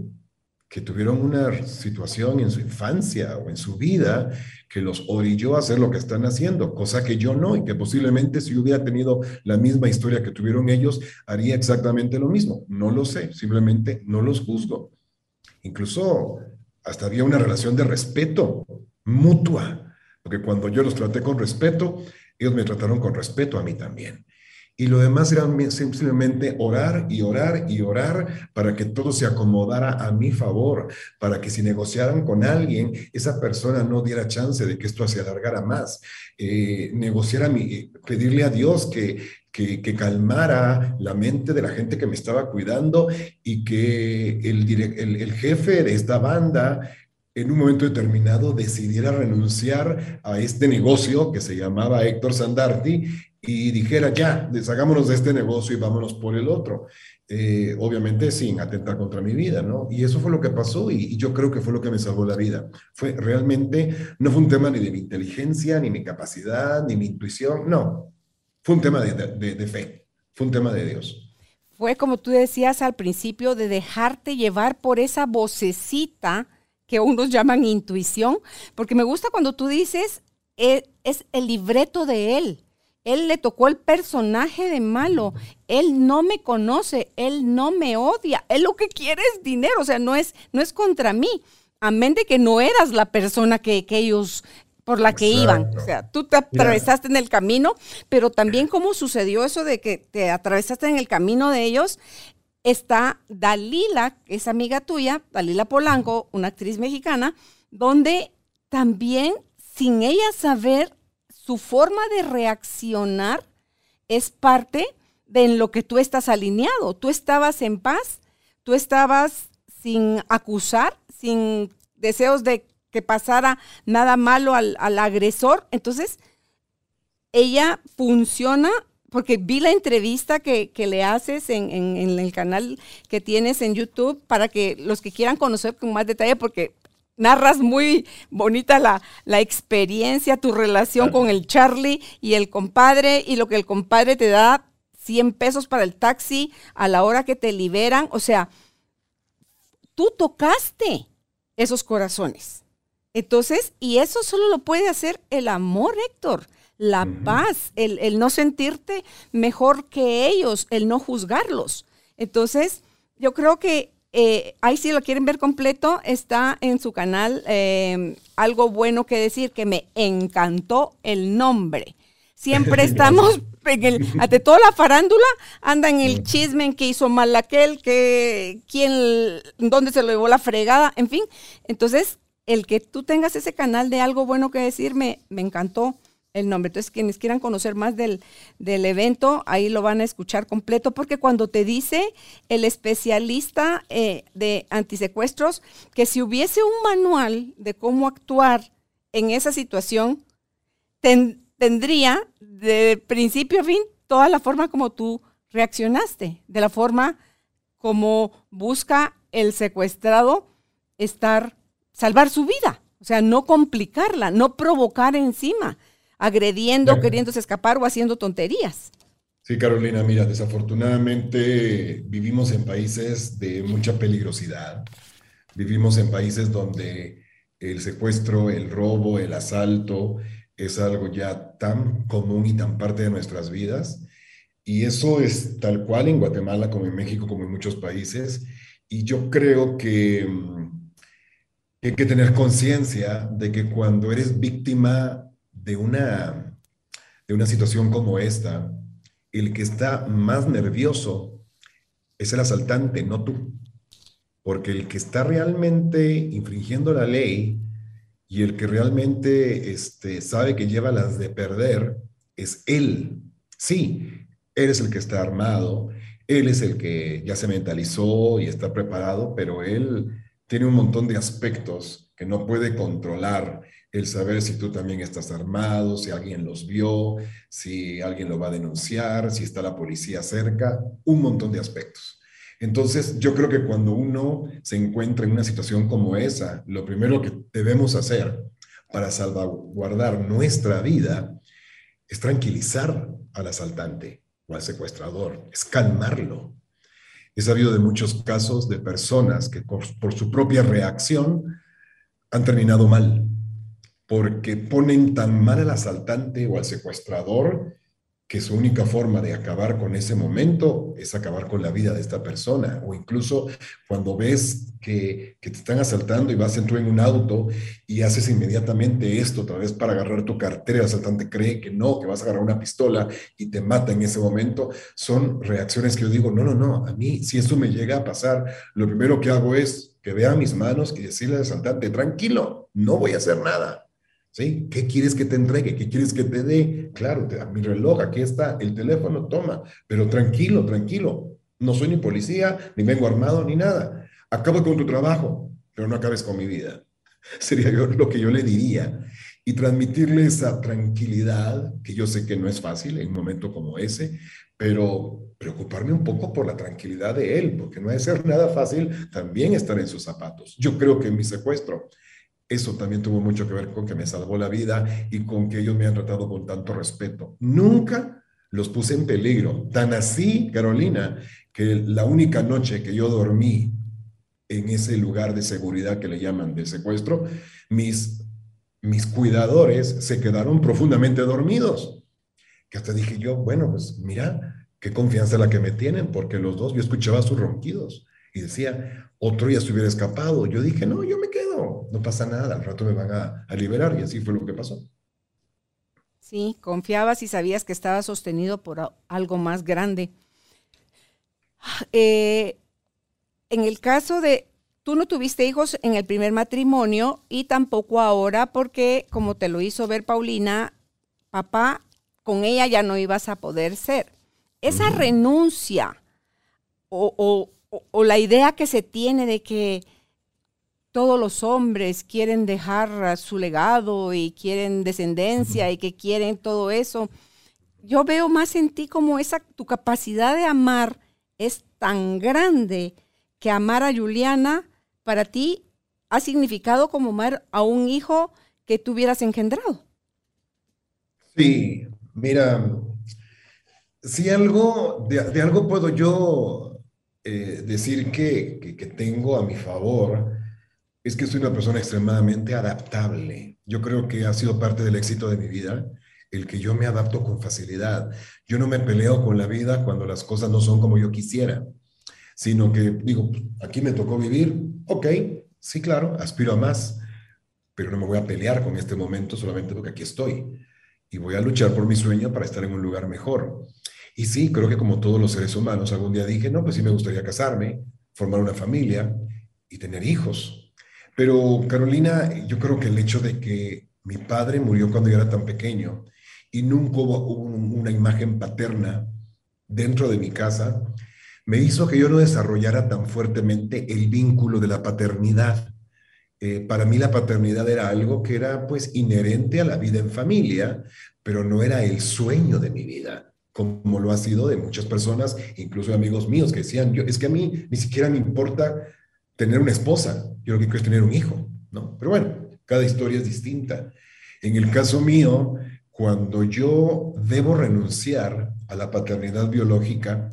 que tuvieron una situación en su infancia o en su vida que los orilló a hacer lo que están haciendo, cosa que yo no, y que posiblemente si hubiera tenido la misma historia que tuvieron ellos, haría exactamente lo mismo. No lo sé, simplemente no los juzgo. Incluso hasta había una relación de respeto mutua, porque cuando yo los traté con respeto, ellos me trataron con respeto a mí también y lo demás era simplemente orar y orar y orar para que todo se acomodara a mi favor, para que si negociaran con alguien, esa persona no diera chance de que esto se alargara más. Eh, negociar mi, pedirle a Dios que, que, calmara la mente de la gente que me estaba cuidando y que el, el, el jefe de esta banda en un momento determinado decidiera renunciar a este negocio que se llamaba Héctor Sandarti y dijera, ya, deshagámonos de este negocio y vámonos por el otro. Eh, obviamente sin atentar contra mi vida, ¿no? Y eso fue lo que pasó y, yo creo que fue lo que me salvó la vida. Fue realmente, no fue un tema ni de mi inteligencia, ni mi capacidad, ni mi intuición, no. Fue un tema de, de fe, fue un tema de Dios. Fue como tú decías al principio, de dejarte llevar por esa vocecita que unos llaman intuición, porque me gusta cuando tú dices, eh, es el libreto de él él le tocó el personaje de malo. Él no me conoce, él no me odia. Él lo que quiere es dinero, o sea, no es, no es contra mí. Amén de que no eras la persona que, ellos por la que iban. O sea, tú te atravesaste en el camino, pero también cómo sucedió eso de que te atravesaste en el camino de ellos. está Dalila, que es amiga tuya, Dalila Polanco, una actriz mexicana, donde también, sin ella saber, su forma de reaccionar es parte de lo que tú estás alineado. Tú estabas en paz, tú estabas sin acusar, sin deseos de que pasara nada malo al, agresor. Entonces, ella funciona porque vi la entrevista que, le haces en, el canal que tienes en YouTube para que los que quieran conocer con más detalle, porque narras muy bonita la, la experiencia, tu relación con el Charlie y el compadre y lo que el compadre te da 100 pesos para el taxi a la hora que te liberan. O sea, tú tocaste esos corazones. Entonces, y eso solo lo puede hacer el amor, Héctor, la paz, el, no sentirte mejor que ellos, el no juzgarlos. Entonces, yo creo que eh, ahí si lo quieren ver completo, está en su canal em, algo bueno que decir, que me encantó el nombre. Siempre estamos ante toda la farándula, anda en el chisme en que hizo mal aquel, que quién, dónde se lo llevó la fregada, en fin. Entonces, el que tú tengas ese canal de algo bueno que decirme, me encantó el nombre. Entonces, quienes quieran conocer más del, del, evento, ahí lo van a escuchar completo, porque cuando te dice el especialista eh, de antisecuestros que si hubiese un manual de cómo actuar en esa situación, tendría de principio a fin toda la forma como tú reaccionaste, de la forma como busca el secuestrado estar salvar su vida. O sea, no complicarla, no provocar encima, agrediendo, queriéndose escapar o haciendo tonterías. Sí, Carolina, mira, desafortunadamente vivimos en países de mucha peligrosidad. Vivimos en países donde el secuestro, el robo, el asalto es algo ya tan común y tan parte de nuestras vidas. Y eso es tal cual en Guatemala como en México, como en muchos países. Y yo creo que mm, hay que tener conciencia de que cuando eres víctima de una, de una situación como esta, el que está más nervioso es el asaltante, no tú. Porque el que está realmente infringiendo la ley y el que realmente este, sabe que lleva las de perder es él. Sí, él es el que está armado, él es el que ya se mentalizó y está preparado, pero él tiene un montón de aspectos que no puede controlar. El saber si tú también estás armado, si alguien los vio, si alguien lo va a denunciar, si está la policía cerca, un montón de aspectos. Entonces, yo creo que cuando uno se encuentra en una situación como esa, lo primero que debemos hacer para salvaguardar nuestra vida es tranquilizar al asaltante o al secuestrador, es calmarlo, He sabido de muchos casos de personas que por, su propia reacción han terminado mal, porque ponen tan mal al asaltante o al secuestrador que su única forma de acabar con ese momento es acabar con la vida de esta persona. O incluso cuando ves que, te están asaltando y vas tú en un auto y haces inmediatamente esto, otra vez para agarrar tu cartera, el asaltante cree que no, que vas a agarrar una pistola y te mata en ese momento, son reacciones que yo digo, no, no, no, a mí si eso me llega a pasar, lo primero que hago es que vea mis manos y decirle al asaltante, tranquilo, no voy a hacer nada ¿Sí? ¿Qué quieres que te entregue? ¿Qué quieres que te dé? Claro, te, mi reloj, aquí está, el teléfono, toma, pero tranquilo, tranquilo. No soy ni policía, ni vengo armado, ni nada. Acabo con tu trabajo, pero no acabes con mi vida. Sería lo que yo le diría. Y transmitirle esa tranquilidad, que yo sé que no es fácil en un momento como ese, pero preocuparme un poco por la tranquilidad de él, porque no ha de ser nada fácil también estar en sus zapatos. Yo creo que en mi secuestro eso también tuvo mucho que ver con que me salvó la vida y con que ellos me han tratado con tanto respeto. Nunca los puse en peligro. Tan así, Carolina, que la única noche que yo dormí en ese lugar de seguridad que le llaman de secuestro, mis, mis cuidadores se quedaron profundamente dormidos. Que hasta dije yo, bueno, pues mira, qué confianza la que me tienen, porque los dos yo escuchaba sus ronquidos y decía, otro ya se hubiera escapado. Yo dije, no, yo me no pasa nada, al rato me van a, liberar y así fue lo que pasó. Sí, confiabas y sabías que estaba sostenido por algo más grande. eh, en el caso de, tú no tuviste hijos en el primer matrimonio y tampoco ahora porque, como te lo hizo ver Paulina, papá, con ella ya no ibas a poder ser. Esa renuncia o, la idea que se tiene de que todos los hombres quieren dejar su legado y quieren descendencia y que quieren todo eso. Yo veo más en ti como esa, tu capacidad de amar es tan grande que amar a Juliana para ti ha significado como amar a un hijo que tú hubieras engendrado. Sí, mira, si algo, de, algo puedo yo eh, decir que, que, tengo a mi favor, es que soy una persona extremadamente adaptable. Yo creo que ha sido parte del éxito de mi vida el que yo me adapto con facilidad. Yo no me peleo con la vida cuando las cosas no son como yo quisiera, sino que digo, aquí me tocó vivir, ok, sí, claro, aspiro a más, pero no me voy a pelear con este momento solamente porque aquí estoy. Y voy a luchar por mi sueño para estar en un lugar mejor. Y sí, creo que como todos los seres humanos, algún día dije, no, pues sí me gustaría casarme, formar una familia y tener hijos. Pero Carolina, yo creo que el hecho de que mi padre murió cuando yo era tan pequeño y nunca hubo una imagen paterna dentro de mi casa, me hizo que yo no desarrollara tan fuertemente el vínculo de la paternidad. Eh, para mí la paternidad era algo que era pues inherente a la vida en familia, pero no era el sueño de mi vida, como lo ha sido de muchas personas, incluso amigos míos que decían, yo, es que a mí ni siquiera me importa tener una esposa, yo lo que quiero es tener un hijo, ¿no? Pero bueno, cada historia es distinta. En el caso mío, cuando yo debo renunciar a la paternidad biológica,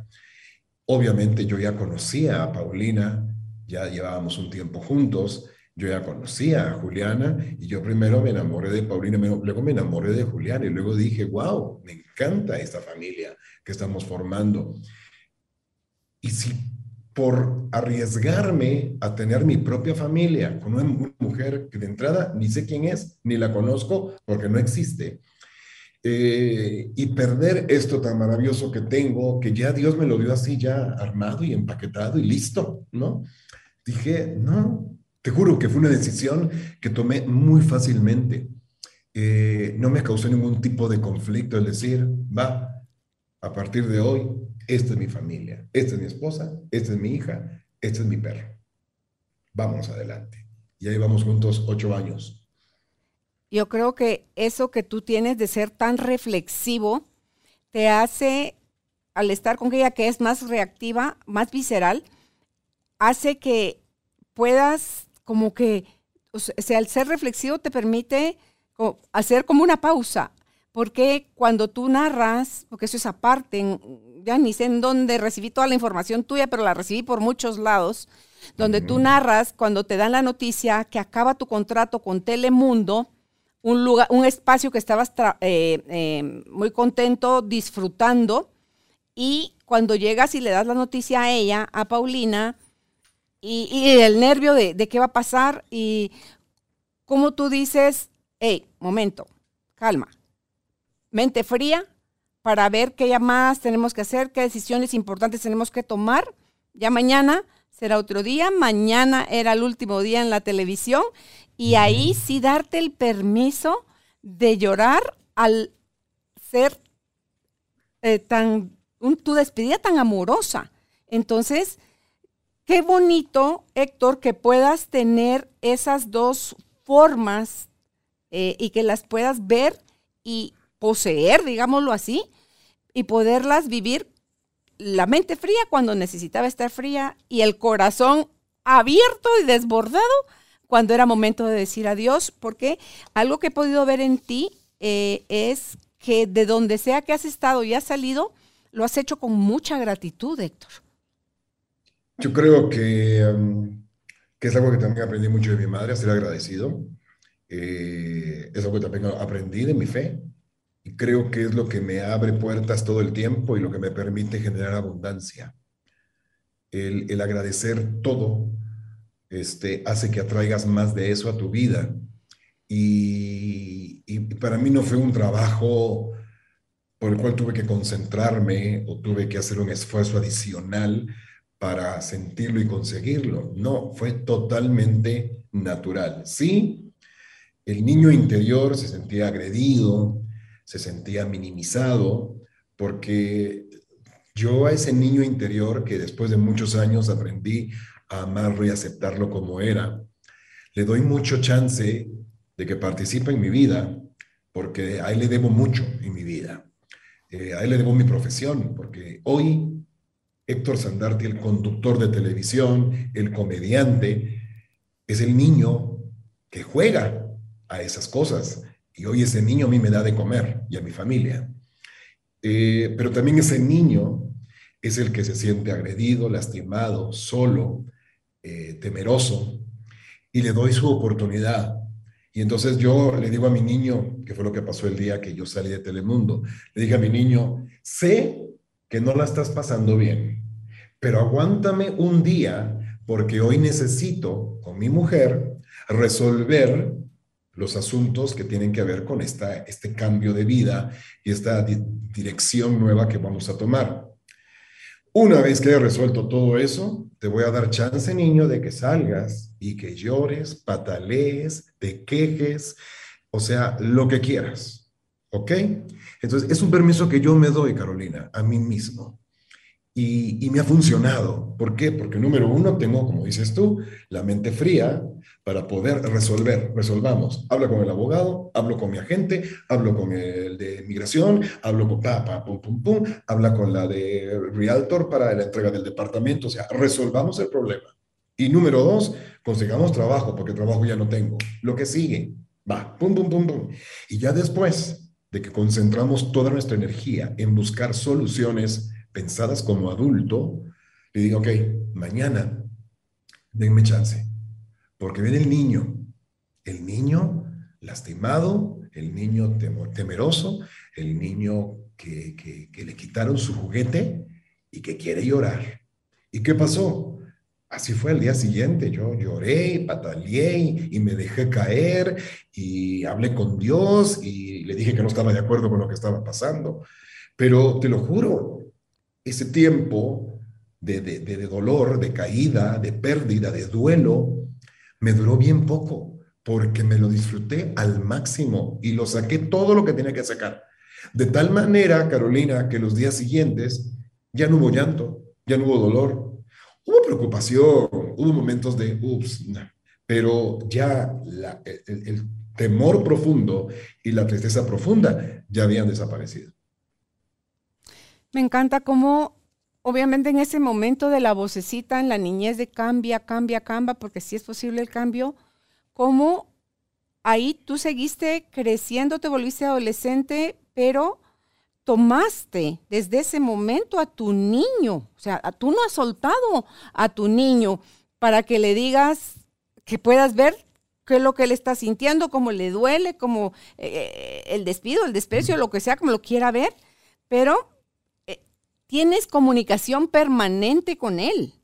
obviamente yo ya conocía a Paulina, ya llevábamos un tiempo juntos, yo ya conocía a Juliana y yo primero me enamoré de Paulina, luego me enamoré de Juliana y luego dije, wow, me encanta esta familia que estamos formando. Y si por arriesgarme a tener mi propia familia con una mujer que de entrada ni sé quién es, ni la conozco porque no existe, eh, y perder esto tan maravilloso que tengo, que ya Dios me lo dio así ya armado y empaquetado y listo, ¿no? Dije, no, te juro que fue una decisión que tomé muy fácilmente. Eh, no me causó ningún tipo de conflicto el decir, va, a partir de hoy, esta es mi familia, esta es mi esposa, esta es mi hija, este es mi perro. Vamos adelante. Y ahí vamos juntos ocho años. Yo creo que eso que tú tienes de ser tan reflexivo te hace, al estar con ella que es más reactiva, más visceral, hace que puedas como que, o sea, al ser reflexivo te permite hacer como una pausa, porque cuando tú narras, porque eso es aparte, ya ni sé en dónde recibí toda la información tuya, pero la recibí por muchos lados, donde tú narras cuando te dan la noticia que acaba tu contrato con Telemundo, un, lugar, un espacio que estabas eh, eh, muy contento, disfrutando, y cuando llegas y le das la noticia a ella, a Paulina, y, el nervio de, qué va a pasar y cómo tú dices, hey, momento, calma, mente fría para ver qué más tenemos que hacer, qué decisiones importantes tenemos que tomar. Ya mañana será otro día, mañana era el último día en la televisión y ahí sí darte el permiso de llorar al ser eh, tan, tu despedida tan amorosa. Entonces, Qué bonito, Héctor, que puedas tener esas dos formas eh, y que las puedas ver y poseer, digámoslo así, y poderlas vivir la mente fría cuando necesitaba estar fría y el corazón abierto y desbordado cuando era momento de decir adiós, porque algo que he podido ver en ti eh, es que de donde sea que has estado y has salido, lo has hecho con mucha gratitud, Héctor. Yo creo que, que, es algo que también aprendí mucho de mi madre, ser agradecido. Eh, es algo que también aprendí de mi fe y creo que es lo que me abre puertas todo el tiempo y lo que me permite generar abundancia. El, el agradecer todo este, hace que atraigas más de eso a tu vida. Y, y para mí no fue un trabajo por el cual tuve que concentrarme o tuve que hacer un esfuerzo adicional para sentirlo y conseguirlo. No, fue totalmente natural. Sí, el niño interior se sentía agredido, se sentía minimizado, porque yo a ese niño interior que después de muchos años aprendí a amarlo y aceptarlo como era, le doy mucho chance de que participe en mi vida, porque a él le debo mucho en mi vida. Eh, a él le debo mi profesión, porque hoy Héctor Sandarti, el conductor de televisión, el comediante, es el niño que juega a esas cosas. Y hoy ese niño a mí me da de comer y a mi familia. Eh, pero también ese niño es el que se siente agredido, lastimado, solo, eh, temeroso, y le doy su oportunidad. Y entonces yo le digo a mi niño, que fue lo que pasó el día que yo salí de Telemundo, le dije a mi niño, sé que no la estás pasando bien, pero aguántame un día porque hoy necesito con mi mujer resolver los asuntos que tienen que ver con esta, este cambio de vida y esta dirección nueva que vamos a tomar. Una vez que he resuelto todo eso, te voy a dar chance, niño, de que salgas y que llores, patalees, te quejes, o sea, lo que quieras. ¿Ok? Entonces, es un permiso que yo me doy, Carolina, a mí mismo. Y, me ha funcionado. ¿Por qué? Porque número uno, tengo, como dices tú, la mente fría, para poder resolver. Resolvamos. Hablo con el abogado, hablo con mi agente, hablo con el de migración, hablo con pa, pa, pum, pum, pum, habla con la de Realtor para la entrega del departamento. O sea, resolvamos el problema. Y número dos, consigamos trabajo, porque trabajo ya no tengo. Lo que sigue, va, pum, pum, pum, pum. Y ya después de que concentramos toda nuestra energía en buscar soluciones pensadas como adulto, le digo, ok, mañana denme chance porque viene el niño, el niño lastimado, el niño temeroso, el niño que, que, le quitaron su juguete y que quiere llorar. ¿Y qué pasó? Así fue el día siguiente. Yo lloré, pataleé y me dejé caer y hablé con Dios y le dije que no estaba de acuerdo con lo que estaba pasando. Pero te lo juro, ese tiempo de, de, de dolor, de caída, de pérdida, de duelo, me duró bien poco porque me lo disfruté al máximo y lo saqué todo lo que tenía que sacar. De tal manera, Carolina, que los días siguientes ya no hubo llanto, ya no hubo dolor. Hubo preocupación, hubo momentos de, ups, pero ya el, el temor profundo y la tristeza profunda ya habían desaparecido. Me encanta cómo obviamente en ese momento de la vocecita en la niñez de cambia, cambia, cambia, porque sí es posible el cambio, ¿cómo ahí tú seguiste creciendo, te volviste adolescente, pero tomaste desde ese momento a tu niño, o sea, tú no has soltado a tu niño para que le digas, que puedas ver qué es lo que él está sintiendo, cómo le duele, como eh, el despido, el desprecio, lo que sea, como lo quiera ver, pero tienes comunicación permanente con él.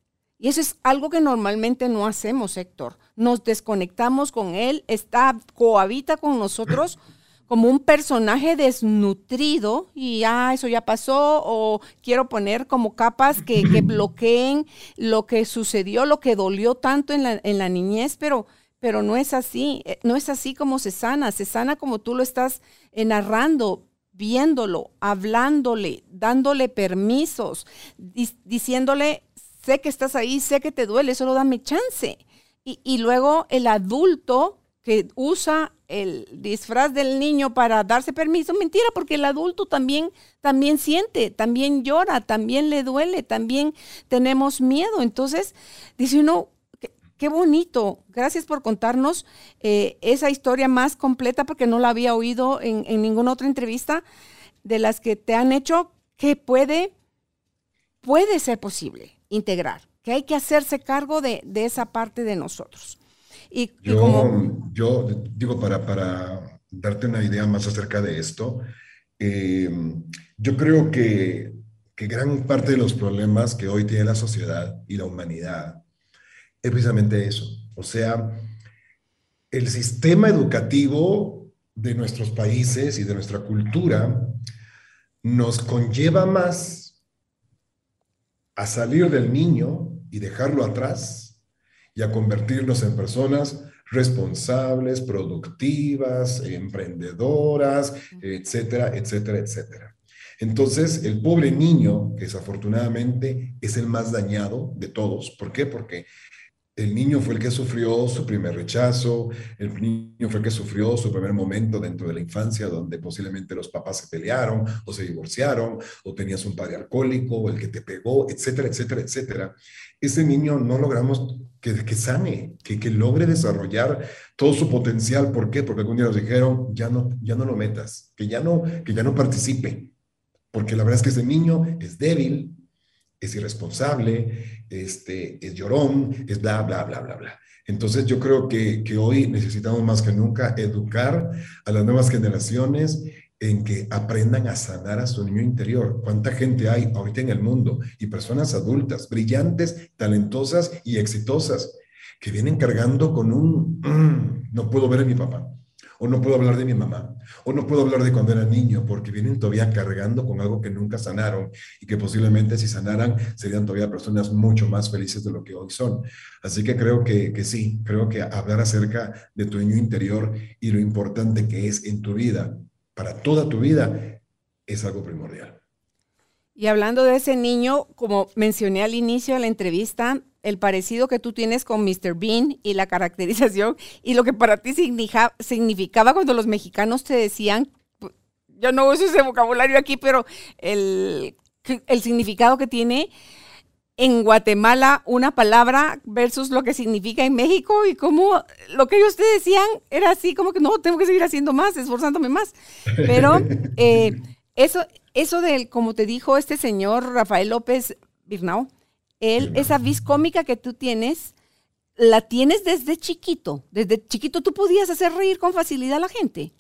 Y eso es algo que normalmente no hacemos, Héctor. Nos desconectamos con él, está, cohabita con nosotros como un personaje desnutrido y ya eso ya pasó o quiero poner como capas que, bloqueen lo que sucedió, lo que dolió tanto en la, en la niñez, pero, pero no es así, eh, no es así como se sana, se sana como tú lo estás narrando, viéndolo, hablándole, dándole permisos, diciéndole, sé que estás ahí, sé que te duele, solo dame chance. Y, luego el adulto que usa el disfraz del niño para darse permiso, mentira, porque el adulto también, también siente, también llora, también le duele, también tenemos miedo. Entonces, dice uno, Qué bonito. Gracias por contarnos eh, esa historia más completa porque no la había oído en, ninguna otra entrevista de las que te han hecho que puede, puede ser posible integrar, que hay que hacerse cargo de, esa parte de nosotros. Y, yo, yo digo, para, para darte una idea más acerca de esto, eh, yo creo que, que gran parte de los problemas que hoy tiene la sociedad y la humanidad es precisamente eso. O sea, el sistema educativo de nuestros países y de nuestra cultura nos conlleva más a salir del niño y dejarlo atrás y a convertirnos en personas responsables, productivas, emprendedoras, etcétera, etcétera, etcétera. Entonces, el pobre niño, desafortunadamente es el más dañado de todos, ¿por qué? Porque el niño fue el que sufrió su primer rechazo, el niño fue el que sufrió su primer momento dentro de la infancia donde posiblemente los papás se pelearon o se divorciaron o tenías un padre alcohólico o el que te pegó, etcétera, etcétera, etcétera. Ese niño no logramos que, que sane, que, que logre desarrollar todo su potencial. ¿Por qué? Porque algún día nos dijeron, ya no, ya no lo metas, que ya no, que ya no participe. Porque la verdad es que ese niño es débil, es irresponsable, este, es llorón, es bla, bla, bla, bla, bla. Entonces yo creo que, que hoy necesitamos más que nunca educar a las nuevas generaciones en que aprendan a sanar a su niño interior. ¿Cuánta gente hay ahorita en el mundo? Y personas adultas, brillantes, talentosas y exitosas, que vienen cargando con un, mm, no puedo ver a mi papá, o no puedo hablar de mi mamá, o no puedo hablar de cuando era niño, porque vienen todavía cargando con algo que nunca sanaron y que posiblemente si sanaran serían todavía personas mucho más felices de lo que hoy son. Así que creo que, que sí, creo que hablar acerca de tu niño interior y lo importante que es en tu vida, para toda tu vida, es algo primordial. Y hablando de ese niño, como mencioné al inicio de la entrevista, el parecido que tú tienes con Mr. Bean y la caracterización y lo que para ti significaba cuando los mexicanos te decían, yo no uso ese vocabulario aquí, pero el, el significado que tiene en Guatemala una palabra versus lo que significa en México y cómo lo que ellos te decían era así como que no, tengo que seguir haciendo más, esforzándome más. Pero eh, eso, eso del, como te dijo este señor Rafael López Birnau, él, esa vis cómica que tú tienes, la tienes desde chiquito. Desde chiquito tú podías hacer reír con facilidad a la gente.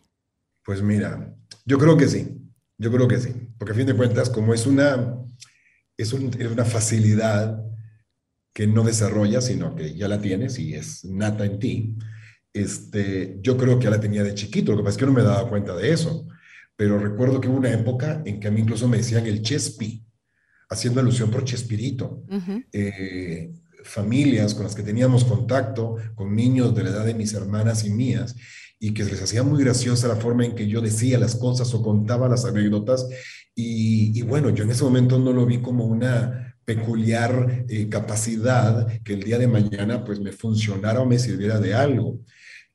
Pues mira, yo creo que sí. Yo creo que sí. Porque a fin de cuentas, como es una, es, una facilidad que no desarrollas, sino que ya la tienes y es nata en ti, este, yo creo que ya la tenía de chiquito. Lo que pasa es que no me daba cuenta de eso. Pero recuerdo que hubo una época en que a mí incluso me decían el chespi haciendo alusión por Chespirito. Eh, familias con las que teníamos contacto, con niños de la edad de mis hermanas y mías, y que les hacía muy graciosa la forma en que yo decía las cosas o contaba las anécdotas. Y, bueno, yo en ese momento no lo vi como una peculiar eh, capacidad que el día de mañana pues me funcionara o me sirviera de algo.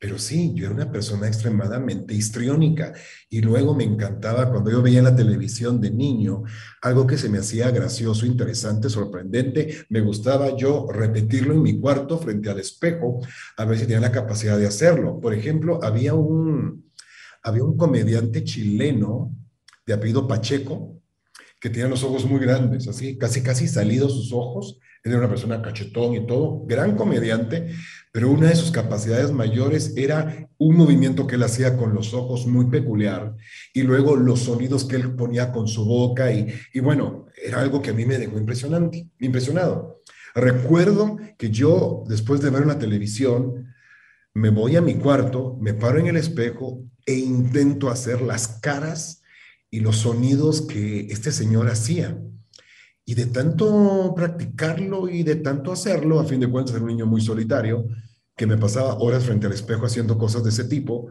Pero sí, yo era una persona extremadamente histriónica y luego me encantaba cuando yo veía en la televisión de niño algo que se me hacía gracioso, interesante, sorprendente, me gustaba yo repetirlo en mi cuarto frente al espejo a ver si tenía la capacidad de hacerlo. Por ejemplo, había un, había un comediante chileno de apellido Pacheco que tenía los ojos muy grandes, así, casi, casi salidos sus ojos. Era una persona cachetón y todo, gran comediante, pero una de sus capacidades mayores era un movimiento que él hacía con los ojos muy peculiar y luego los sonidos que él ponía con su boca y, y bueno, era algo que a mí me dejó impresionante, impresionado. Recuerdo que yo, después de ver la televisión, me voy a mi cuarto, me paro en el espejo e intento hacer las caras y los sonidos que este señor hacía. Y de tanto practicarlo y de tanto hacerlo, a fin de cuentas era un niño muy solitario, que me pasaba horas frente al espejo haciendo cosas de ese tipo,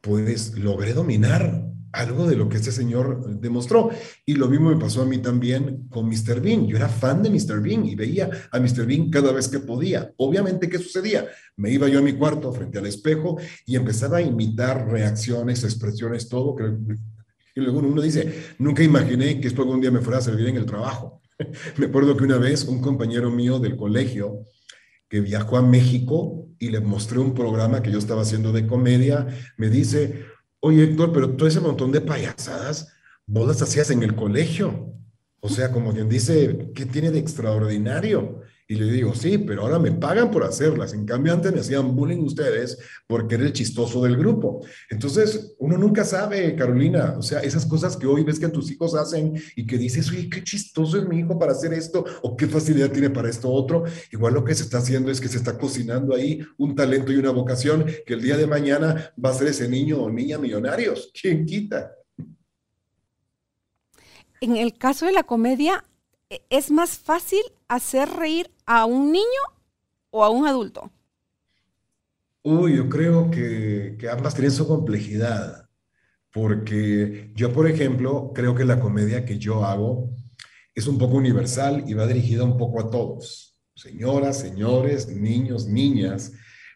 pues logré dominar algo de lo que este señor demostró. Y lo mismo me pasó a mí también con Mr. Bean. Yo era fan de Mr. Bean y veía a Mr. Bean cada vez que podía. Obviamente, ¿qué sucedía? Me iba yo a mi cuarto frente al espejo y empezaba a imitar reacciones, expresiones, todo. Y luego uno dice, nunca imaginé que esto algún día me fuera a servir en el trabajo. me acuerdo que una vez un compañero mío del colegio que viajó a México y le mostré un programa que yo estaba haciendo de comedia, me dice, oye Héctor, pero todo ese montón de payasadas, vos las hacías en el colegio. O sea, como quien dice, ¿qué tiene de extraordinario? Y le digo, sí, pero ahora me pagan por hacerlas. En cambio, antes me hacían bullying ustedes porque era el chistoso del grupo. Entonces, uno nunca sabe, Carolina, o sea, esas cosas que hoy ves que tus hijos hacen y que dices, oye, qué chistoso es mi hijo para hacer esto o qué facilidad tiene para esto otro. Igual lo que se está haciendo es que se está cocinando ahí un talento y una vocación que el día de mañana va a ser ese niño o niña millonarios. ¿Quién quita? en el caso de la comedia, ¿e-, ¿es más fácil hacer reír a un niño o a un adulto? Uy, yo creo que, que ambas tienen su complejidad, porque yo, por ejemplo, creo que la comedia que yo hago es un poco universal y va dirigida un poco a todos, señoras, señores, niños, niñas,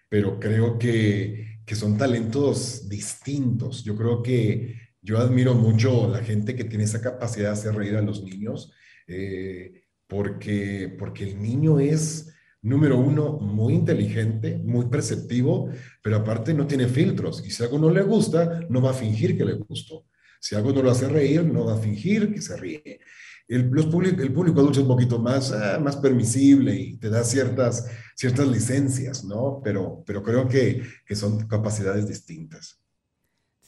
pero creo que, que son talentos distintos. Yo creo que yo admiro mucho la gente que tiene esa capacidad de hacer reír a los niños, eh, porque, porque el niño es número uno, muy inteligente, muy perceptivo, pero aparte no tiene filtros. Y si algo no le gusta, no va a fingir que le gustó. Si algo no lo hace reír, no va a fingir que se ríe. El, los el público adulto es un poquito más, ah, más permisible y te da ciertas, ciertas licencias, ¿no? Pero, pero creo que, que son capacidades distintas.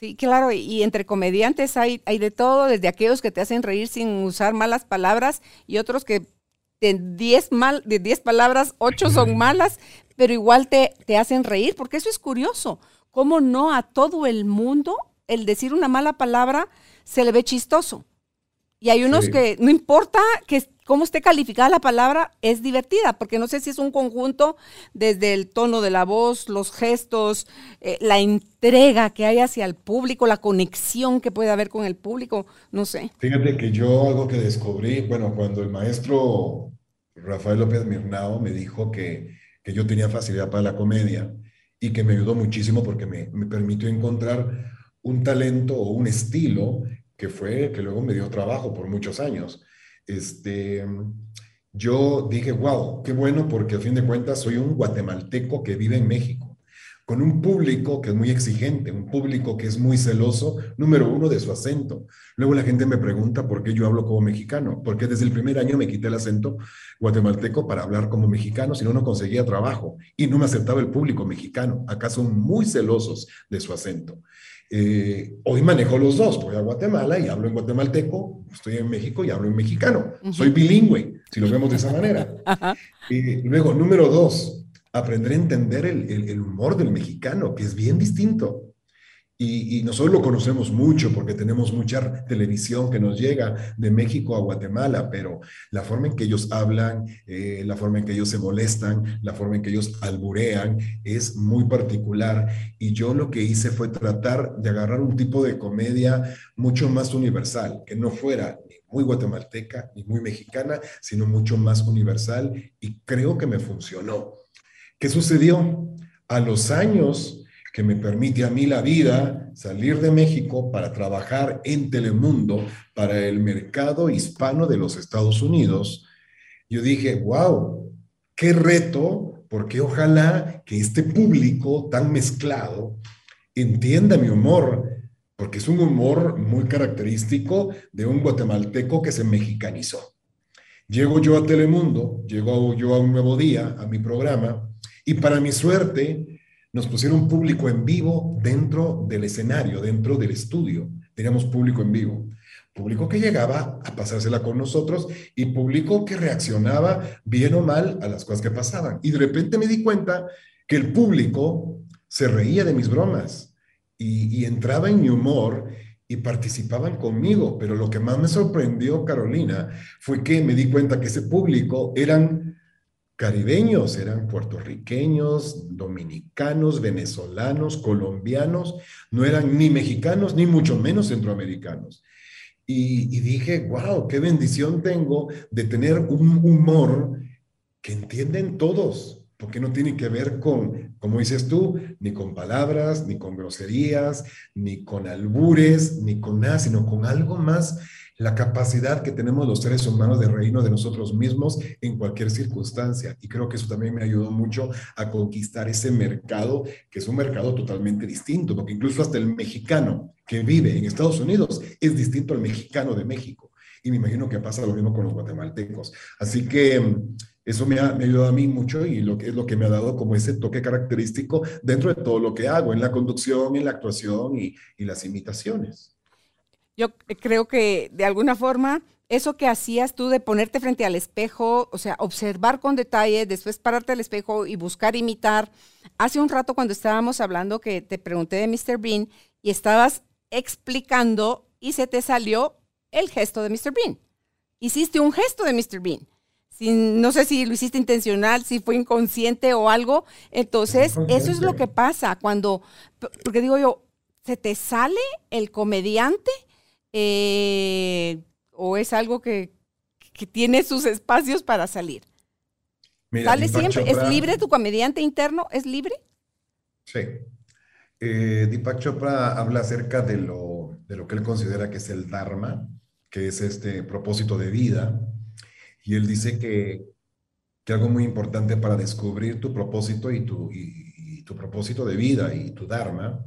Sí, claro, y entre comediantes hay, hay de todo, desde aquellos que te hacen reír sin usar malas palabras y otros que de 10 mal, de diez palabras, 8 son malas, pero igual te, te hacen reír, porque eso es curioso. ¿Cómo no a todo el mundo el decir una mala palabra se le ve chistoso? Y hay unos que no importa que cómo esté calificada la palabra, es divertida, porque no sé si es un conjunto desde el tono de la voz, los gestos, eh, la entrega que hay hacia el público, la conexión que puede haber con el público, no sé. Fíjate que yo algo que descubrí, bueno, cuando el maestro Rafael López Mirnao me dijo que, que yo tenía facilidad para la comedia y que me ayudó muchísimo porque me, me permitió encontrar un talento o un estilo que fue que luego me dio trabajo por muchos años. Este, yo dije, wow, qué bueno porque a fin de cuentas soy un guatemalteco que vive en México con un público que es muy exigente, un público que es muy celoso, número uno, de su acento. Luego la gente me pregunta por qué yo hablo como mexicano, porque desde el primer año me quité el acento guatemalteco para hablar como mexicano, si no, no conseguía trabajo y no me aceptaba el público mexicano. Acá son muy celosos de su acento. Eh, hoy manejo los dos, voy a Guatemala y hablo en guatemalteco, estoy en México y hablo en mexicano. Soy bilingüe, si lo vemos de esa manera. Eh, luego, número dos, aprender a entender el, humor del mexicano, que es bien distinto. Y, nosotros lo conocemos mucho porque tenemos mucha televisión que nos llega de México a Guatemala, pero la forma en que ellos hablan, eh, la forma en que ellos se molestan, la forma en que ellos alburean es muy particular. Y yo lo que hice fue tratar de agarrar un tipo de comedia mucho más universal, que no fuera ni muy guatemalteca ni muy mexicana, sino mucho más universal y creo que me funcionó. ¿Qué sucedió? A los años que me permite a mí la vida salir de México para trabajar en Telemundo para el mercado hispano de los Estados Unidos, yo dije, wow, qué reto, porque ojalá que este público tan mezclado entienda mi humor, porque es un humor muy característico de un guatemalteco que se mexicanizó. Llego yo a Telemundo, llego yo a un nuevo día, a mi programa, y para mi suerte, nos pusieron público en vivo dentro del escenario, dentro del estudio. Teníamos público en vivo. Público que llegaba a pasársela con nosotros y público que reaccionaba bien o mal a las cosas que pasaban. Y de repente me di cuenta que el público se reía de mis bromas y, entraba en mi humor y participaban conmigo. Pero lo que más me sorprendió, Carolina, fue que me di cuenta que ese público eran caribeños, eran puertorriqueños, dominicanos, venezolanos, colombianos, no eran ni mexicanos ni mucho menos centroamericanos. Y, dije, wow, qué bendición tengo de tener un humor que entienden todos, porque no tiene que ver con, como dices tú, ni con palabras, ni con groserías, ni con albures, ni con nada, sino con algo más la capacidad que tenemos los seres humanos de reírnos de nosotros mismos en cualquier circunstancia. Y creo que eso también me ayudó mucho a conquistar ese mercado, que es un mercado totalmente distinto, porque incluso hasta el mexicano que vive en Estados Unidos es distinto al mexicano de México. Y me imagino que pasa lo mismo con los guatemaltecos. Así que mm, eso me ha, ayudado a mí mucho y lo que es lo que me ha dado como ese toque característico dentro de todo lo que hago, en la conducción, en la actuación y, y las imitaciones. Yo creo que de alguna forma eso que hacías tú de ponerte frente al espejo, o sea, observar con detalle, después pararte al espejo y buscar imitar. Hace un rato cuando estábamos hablando que te pregunté de Mr. Bean y estabas explicando y se te salió el gesto de Mr. Bean. Hiciste un gesto de Mr. Bean. Sin, no sé si lo hiciste intencional, si fue inconsciente o algo. Entonces, eso es lo que pasa cuando, porque digo yo, ¿se te sale el comediante? Eh, ¿O es algo que, tiene sus espacios para salir? ¿Sale siempre? ¿Es libre tu comediante interno? ¿Es libre? Sí. Eh, Deepak Chopra habla acerca de lo, de lo que él considera que es el Dharma, que es este propósito de vida. Y él dice que, que algo muy importante para descubrir tu propósito y tu, y tu propósito de vida y tu Dharma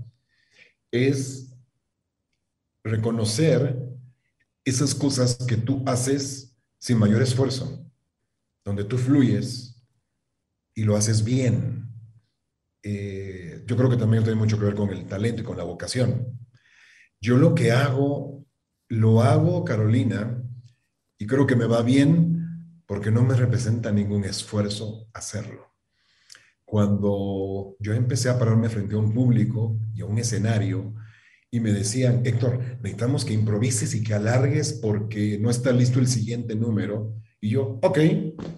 es reconocer esas cosas que tú haces sin mayor esfuerzo, donde tú fluyes y lo haces bien. Eh, yo creo que también tiene mucho que ver con el talento y con la vocación. Yo lo que hago, lo hago, Carolina, y creo que me va bien porque no me representa ningún esfuerzo hacerlo. Cuando yo empecé a pararme frente a un público y a un escenario, y me decían, Héctor, necesitamos que improvises y que alargues porque no está listo el siguiente número. Y yo, ok,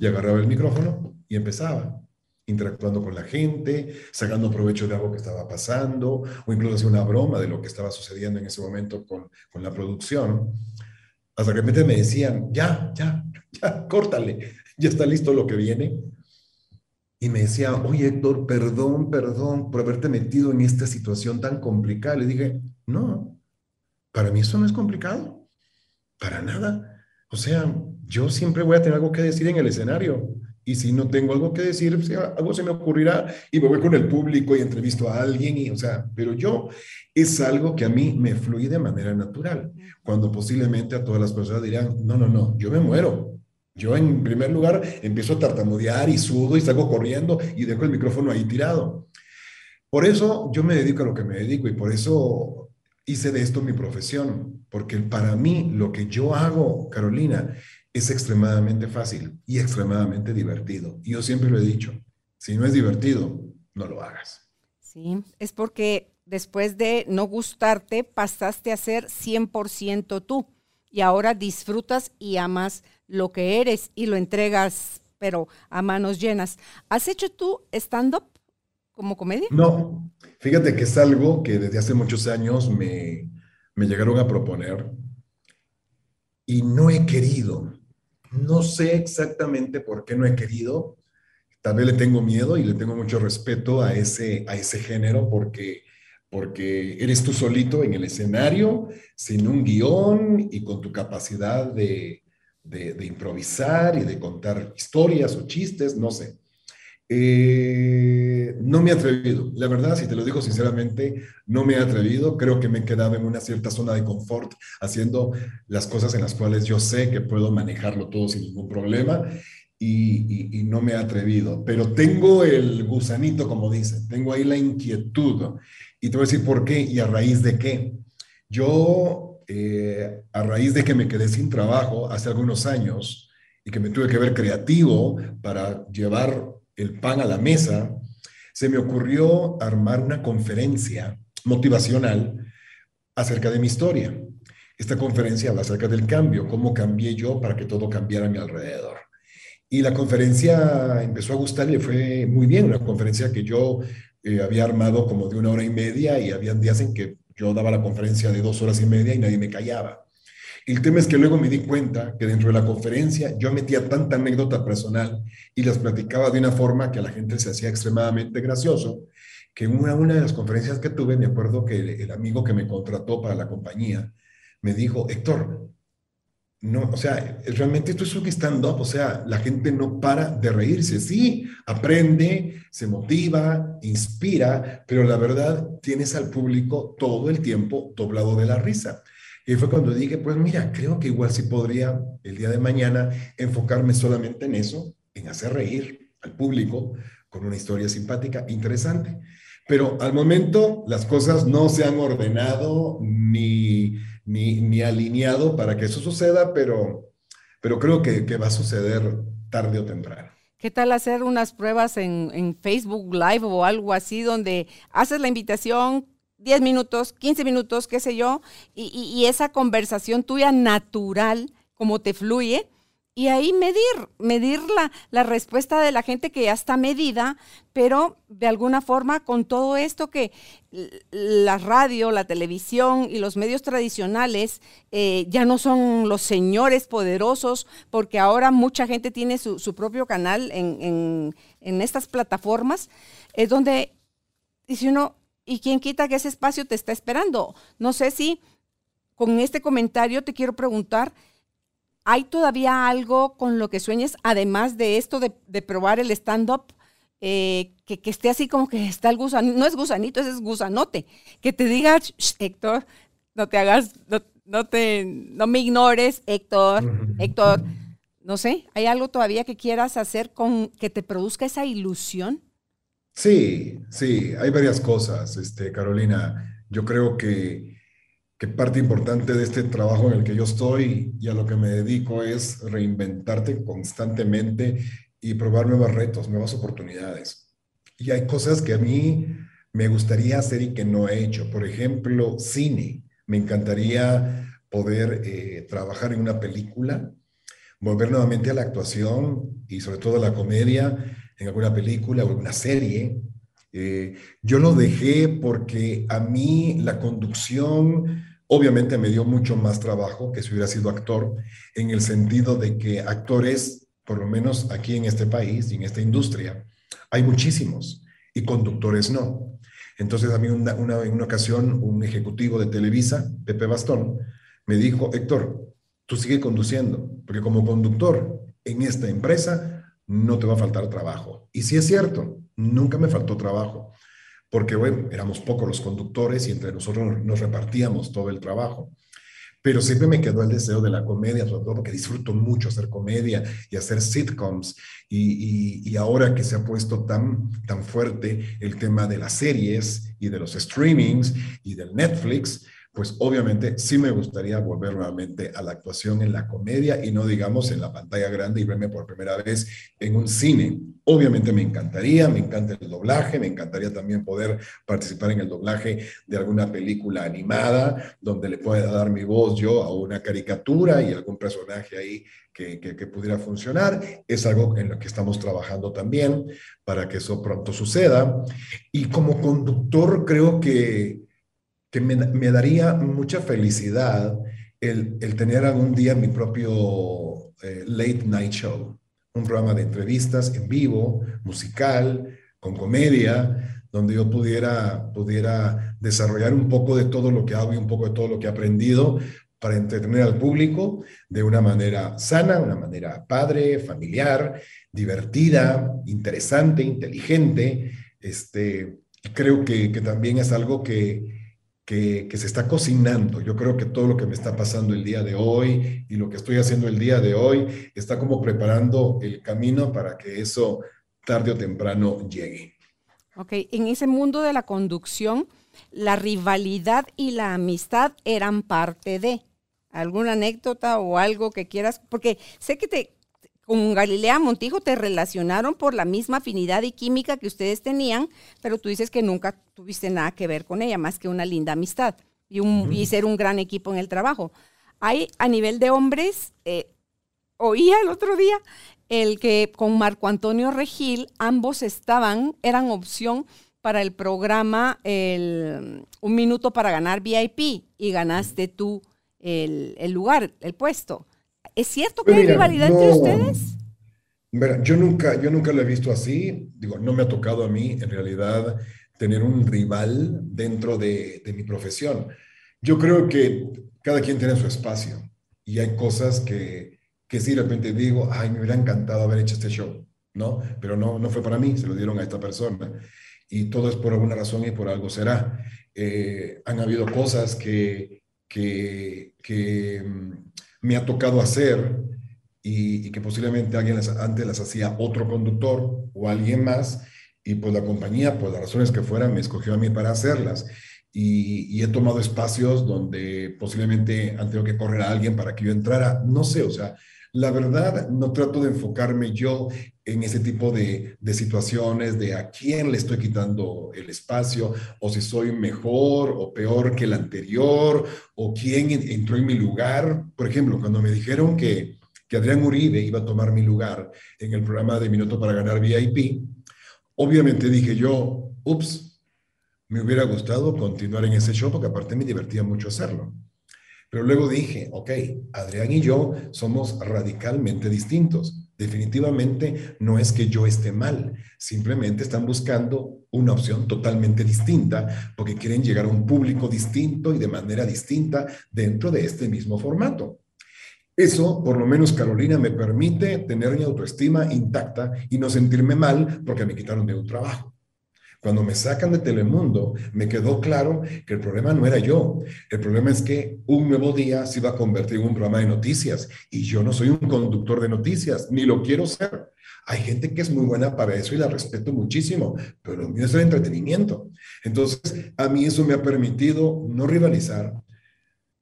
y agarraba el micrófono y empezaba, interactuando con la gente, sacando provecho de algo que estaba pasando, o incluso hacía una broma de lo que estaba sucediendo en ese momento con, con la producción. Hasta que repente me decían, ya, ya, ya, córtale, ya está listo lo que viene. Y me decía, oye Héctor, perdón, perdón por haberte metido en esta situación tan complicada. Le dije, no, para mí eso no es complicado, para nada. O sea, yo siempre voy a tener algo que decir en el escenario. Y si no tengo algo que decir, algo se me ocurrirá y me voy con el público y entrevisto a alguien. Y, o sea, pero yo es algo que a mí me fluye de manera natural. Cuando posiblemente a todas las personas dirán, no, no, no, yo me muero. Yo en primer lugar empiezo a tartamudear y sudo y salgo corriendo y dejo el micrófono ahí tirado. Por eso yo me dedico a lo que me dedico y por eso hice de esto mi profesión, porque para mí lo que yo hago, Carolina, es extremadamente fácil y extremadamente divertido. Y yo siempre lo he dicho, si no es divertido, no lo hagas. Sí, es porque después de no gustarte, pasaste a ser 100% tú y ahora disfrutas y amas lo que eres y lo entregas, pero a manos llenas. ¿Has hecho tú stand-up como comedia? No, Fíjate que es algo que desde hace muchos años me, llegaron a proponer y no he querido. No sé exactamente por qué no he querido. Tal vez le tengo miedo y le tengo mucho respeto a ese, a ese género porque, porque eres tú solito en el escenario, sin un guion y con tu capacidad de, de improvisar y de contar historias o chistes, no sé. Eh, no me he atrevido, la verdad, si te lo digo sinceramente, no me he atrevido. Creo que me he quedado en una cierta zona de confort haciendo las cosas en las cuales yo sé que puedo manejarlo todo sin ningún problema y, no me he atrevido. Pero tengo el gusanito, como dicen, tengo ahí la inquietud y te voy a decir por qué y a raíz de qué. Yo, eh, a raíz de que me quedé sin trabajo hace algunos años y que me tuve que ver creativo para llevar el pan a la mesa, se me ocurrió armar una conferencia motivacional acerca de mi historia. Esta conferencia habla acerca del cambio, cómo cambié yo para que todo cambiara a mi alrededor. Y la conferencia empezó a gustar y fue muy bien, una conferencia que yo eh, había armado como de una hora y media y habían días en que yo daba la conferencia de dos horas y media y nadie me callaba. El tema es que luego me di cuenta que dentro de la conferencia yo metía tanta anécdota personal y las platicaba de una forma que a la gente se hacía extremadamente gracioso, que en una, una de las conferencias que tuve, me acuerdo que el, amigo que me contrató para la compañía me dijo, Héctor, no, o sea, realmente esto es un stand-up, o sea, la gente no para de reírse, sí, aprende, se motiva, inspira, pero la verdad tienes al público todo el tiempo doblado de la risa. Y fue cuando dije, pues mira, creo que igual sí podría el día de mañana enfocarme solamente en eso, en hacer reír al público con una historia simpática, interesante. Pero al momento las cosas no se han ordenado ni, ni, alineado para que eso suceda, pero, pero creo que, que, va a suceder tarde o temprano. ¿Qué tal hacer unas pruebas en, en Facebook Live o algo así donde haces la invitación, 10 minutos, 15 minutos, qué sé yo, y, esa conversación tuya natural, como te fluye, y ahí medir, medir la, respuesta de la gente que ya está medida, pero de alguna forma con todo esto que la radio, la televisión y los medios tradicionales eh, ya no son los señores poderosos, porque ahora mucha gente tiene su, su propio canal en, en, en, estas plataformas, es donde dice uno, ¿y quién quita que ese espacio te está esperando? No sé si con este comentario te quiero preguntar, ¿Hay todavía algo con lo que sueñes, además de esto de, probar el stand-up, eh, que, esté así como que está el gusanito, no es gusanito, es gusanote, que te diga, Héctor, no te hagas, no, te, no me ignores, Héctor, Héctor, no sé, ¿hay algo todavía que quieras hacer con que te produzca esa ilusión? Sí, sí, hay varias cosas, este, Carolina. Yo creo que que parte importante de este trabajo en el que yo estoy y a lo que me dedico es reinventarte constantemente y probar nuevos retos, nuevas oportunidades. Y hay cosas que a mí me gustaría hacer y que no he hecho. Por ejemplo, cine. Me encantaría poder eh, trabajar en una película, volver nuevamente a la actuación y sobre todo a la comedia en alguna película o una serie. Eh, yo lo dejé porque a mí la conducción Obviamente me dio mucho más trabajo que si hubiera sido actor, en el sentido de que actores, por lo menos aquí en este país y en esta industria, hay muchísimos y conductores no. Entonces a mí una, en una ocasión un ejecutivo de Televisa, Pepe Bastón, me dijo, Héctor, tú sigue conduciendo, porque como conductor en esta empresa no te va a faltar trabajo. Y sí es cierto, nunca me faltó trabajo porque bueno, éramos pocos los conductores y entre nosotros nos repartíamos todo el trabajo. Pero siempre me quedó el deseo de la comedia, sobre todo porque disfruto mucho hacer comedia y hacer sitcoms. Y, ahora que se ha puesto tan, tan fuerte el tema de las series y de los streamings y del Netflix, pues obviamente sí me gustaría volver nuevamente a la actuación en la comedia y no digamos en la pantalla grande y verme por primera vez en un cine. Obviamente me encantaría, me encanta el doblaje, me encantaría también poder participar en el doblaje de alguna película animada donde le pueda dar mi voz yo a una caricatura y algún personaje ahí que, que, que, pudiera funcionar. Es algo en lo que estamos trabajando también para que eso pronto suceda. Y como conductor creo que que me, daría mucha felicidad el, tener algún día mi propio eh, late night show, un programa de entrevistas en vivo, musical, con comedia, donde yo pudiera, pudiera desarrollar un poco de todo lo que hago y un poco de todo lo que he aprendido para entretener al público de una manera sana, una manera padre, familiar, divertida, interesante, inteligente. Este, creo que, que también es algo que, que, se está cocinando. Yo creo que todo lo que me está pasando el día de hoy y lo que estoy haciendo el día de hoy está como preparando el camino para que eso tarde o temprano llegue. Ok, en ese mundo de la conducción, la rivalidad y la amistad eran parte de alguna anécdota o algo que quieras, porque sé que te, con Galilea Montijo te relacionaron por la misma afinidad y química que ustedes tenían, pero tú dices que nunca tuviste nada que ver con ella, más que una linda amistad y, un, ser un gran equipo en el trabajo. Hay a nivel de hombres, eh, oía el otro día el que con Marco Antonio Regil ambos estaban, eran opción para el programa el, Un Minuto para Ganar VIP y ganaste tú el, el lugar, el puesto. ¿Es cierto que hay rivalidad entre ustedes? yo nunca, yo nunca lo he visto así. Digo, no me ha tocado a mí, en realidad, tener un rival dentro de, mi profesión. Yo creo que cada quien tiene su espacio y hay cosas que, que sí de repente digo, ay, me hubiera encantado haber hecho este show, ¿no? Pero no, no fue para mí, se lo dieron a esta persona. Y todo es por alguna razón y por algo será. Eh, han habido cosas que, que, que mm, me ha tocado hacer y, que posiblemente alguien antes las hacía otro conductor o alguien más y pues la compañía, por las razones que fueran, me escogió a mí para hacerlas. Y, he tomado espacios donde posiblemente han tenido que correr a alguien para que yo entrara. No sé, o sea, La verdad, no trato de enfocarme yo en ese tipo de, de, situaciones de a quién le estoy quitando el espacio o si soy mejor o peor que el anterior o quién entró en mi lugar. Por ejemplo, cuando me dijeron que, que Adrián Uribe iba a tomar mi lugar en el programa de Minuto para Ganar VIP, obviamente dije yo, ups, me hubiera gustado continuar en ese show porque aparte me divertía mucho hacerlo. Pero luego dije, ok, Adrián y yo somos radicalmente distintos. Definitivamente no es que yo esté mal, simplemente están buscando una opción totalmente distinta porque quieren llegar a un público distinto y de manera distinta dentro de este mismo formato. Eso, por lo menos Carolina, me permite tener mi autoestima intacta y no sentirme mal porque me quitaron de un trabajo. Cuando me sacan de Telemundo, me quedó claro que el problema no era yo. El problema es que un nuevo día se iba a convertir en un programa de noticias y yo no soy un conductor de noticias, ni lo quiero ser. Hay gente que es muy buena para eso y la respeto muchísimo, pero lo mío es el entretenimiento. Entonces, a mí eso me ha permitido no rivalizar,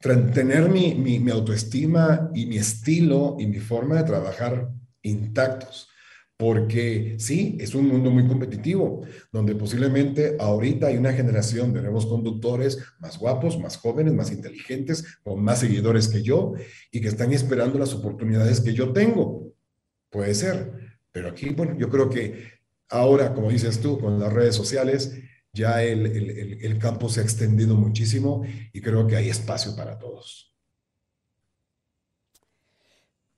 tener mi, mi, mi autoestima y mi estilo y mi forma de trabajar intactos porque sí, es un mundo muy competitivo, donde posiblemente ahorita hay una generación de nuevos conductores más guapos, más jóvenes, más inteligentes, con más seguidores que yo y que están esperando las oportunidades que yo tengo. Puede ser, pero aquí, bueno, yo creo que ahora, como dices tú, con las redes sociales, ya el, el, el campo se ha extendido muchísimo y creo que hay espacio para todos.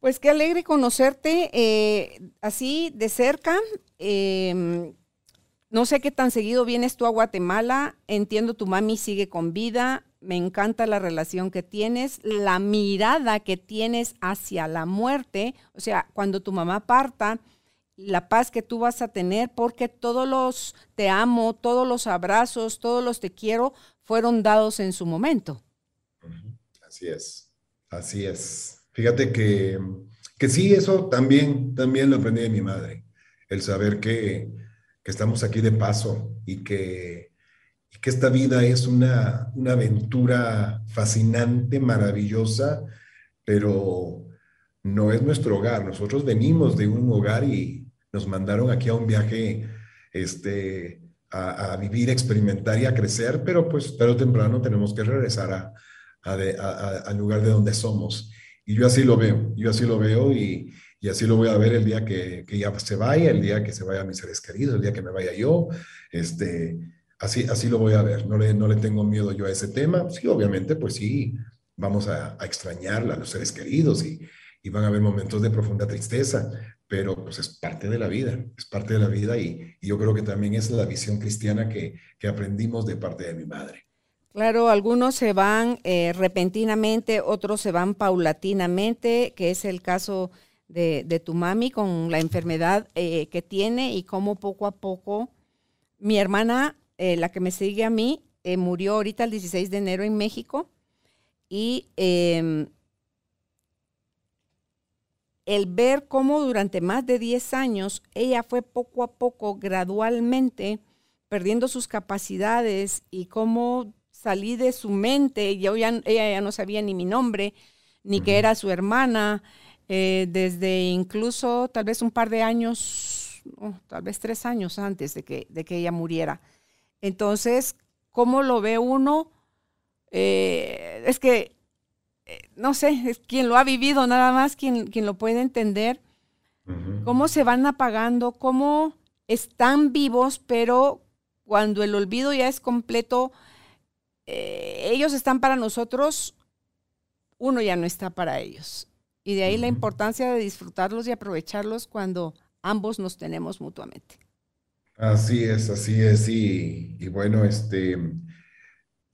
Pues qué alegre conocerte eh, así de cerca. Em, no sé qué tan seguido vienes tú a Guatemala. Entiendo tu mami sigue con vida. Me encanta la relación que tienes, la mirada que tienes hacia la muerte. O sea, cuando tu mamá parta, la paz que tú vas a tener, porque todos los te amo, todos los abrazos, todos los te quiero fueron dados en su momento. Así es, así es. Fíjate que, que sí, eso también, también lo aprendí de mi madre, el saber que, que estamos aquí de paso y que, que esta vida es una, una aventura fascinante, maravillosa, pero no es nuestro hogar. Nosotros venimos de un hogar y nos mandaron aquí a un viaje este, a, a vivir, a experimentar y a crecer, pero pues tarde o temprano tenemos que regresar a, al lugar de donde somos. Y yo así lo veo, yo así lo veo y, y así lo voy a ver el día que, que, ya se vaya, el día que se vaya mis seres queridos, el día que me vaya yo, este, así, así lo voy a ver, no le, no le tengo miedo yo a ese tema, sí, obviamente, pues sí, vamos a, a extrañarla, a los seres queridos y, y, van a haber momentos de profunda tristeza, pero pues es parte de la vida, es parte de la vida y, y yo creo que también es la visión cristiana que, que aprendimos de parte de mi madre. Claro, algunos se van eh, repentinamente, otros se van paulatinamente, que es el caso de, tu mami con la enfermedad eh, que tiene y cómo poco a poco mi hermana, eh, la que me sigue a mí, murió ahorita el 16 de enero en México y em, el ver cómo durante más de 10 años ella fue poco a poco, gradualmente, perdiendo sus capacidades y cómo salí de su mente, yo ya, ella ya no sabía ni mi nombre, ni que era su hermana, eh, desde incluso tal vez un par de años, tal vez tres años antes de que, de que ella muriera. Entonces, ¿cómo lo ve uno? Eh, es que, eh, no sé, es quien lo ha vivido nada más, quien, quien lo puede entender, cómo se van apagando, cómo están vivos, pero cuando el olvido ya es completo, eh, ellos están para nosotros, uno ya no está para ellos. Y de ahí la importancia de disfrutarlos y aprovecharlos cuando ambos nos tenemos mutuamente. Así es, así es. Y, bueno, este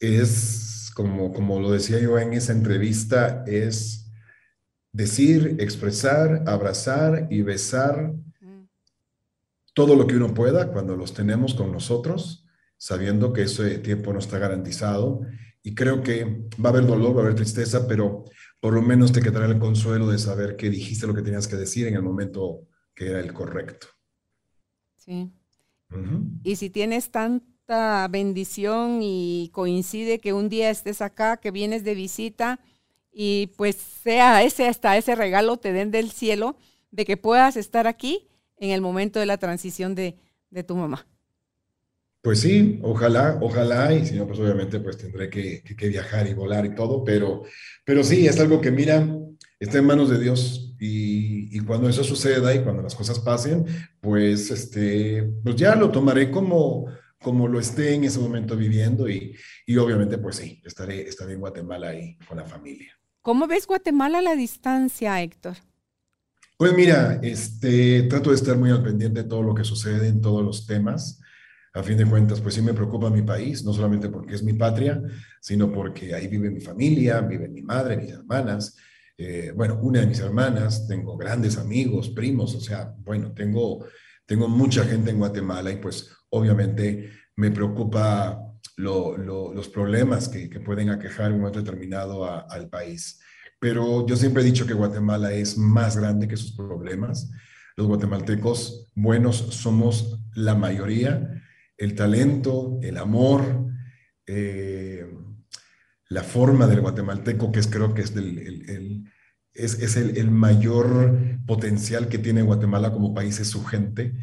es como, como lo decía yo en esa entrevista, es decir, expresar, abrazar y besar todo lo que uno pueda cuando los tenemos con nosotros sabiendo que ese tiempo no está garantizado. Y creo que va a haber dolor, va a haber tristeza, pero por lo menos te quedará el consuelo de saber que dijiste lo que tenías que decir en el momento que era el correcto. Sí. Y si tienes tanta bendición y coincide que un día estés acá, que vienes de visita y pues sea ese hasta ese regalo te den del cielo de que puedas estar aquí en el momento de la transición de, tu mamá. Pues sí, ojalá, ojalá, y si no, pues obviamente pues tendré que, viajar y volar y todo, pero, pero sí, es algo que mira, está en manos de Dios y, cuando eso suceda y cuando las cosas pasen, pues, este, pues ya lo tomaré como, como lo esté en ese momento viviendo y, y obviamente pues sí, estaré, estaré en Guatemala ahí con la familia. ¿Cómo ves Guatemala a la distancia, Héctor? Pues mira, este, trato de estar muy al pendiente de todo lo que sucede en todos los temas. A fin de cuentas, pues sí me preocupa mi país, no solamente porque es mi patria, sino porque ahí vive mi familia, vive mi madre, mis hermanas. Eh, bueno, una de mis hermanas, tengo grandes amigos, primos, o sea, bueno, tengo, tengo mucha gente en Guatemala y pues obviamente me preocupa los problemas que, pueden aquejar un momento determinado al país pero yo siempre he dicho que Guatemala es más grande que sus problemas. Los guatemaltecos buenos somos la mayoría. El talento, el amor, eh, la forma del guatemalteco, que es, creo que es, el, es, el, mayor potencial que tiene Guatemala como país, es su gente.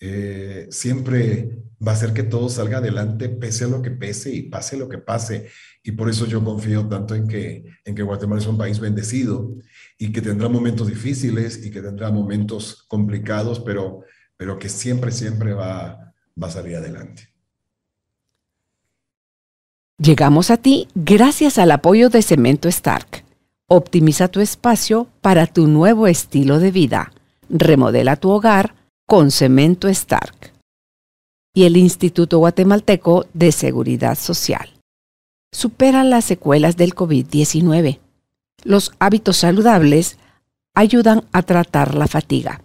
Eh, siempre va a hacer que todo salga adelante, pese a lo que pese y pase lo que pase. Y por eso yo confío tanto en que, en que Guatemala es un país bendecido y que tendrá momentos difíciles y que tendrá momentos complicados, pero, pero que siempre, siempre va, va a salir adelante. Llegamos a ti gracias al apoyo de Cemento Stark. Optimiza tu espacio para tu nuevo estilo de vida. Remodela tu hogar con Cemento Stark y el Instituto Guatemalteco de Seguridad Social. Supera las secuelas del COVID-19. Los hábitos saludables ayudan a tratar la fatiga,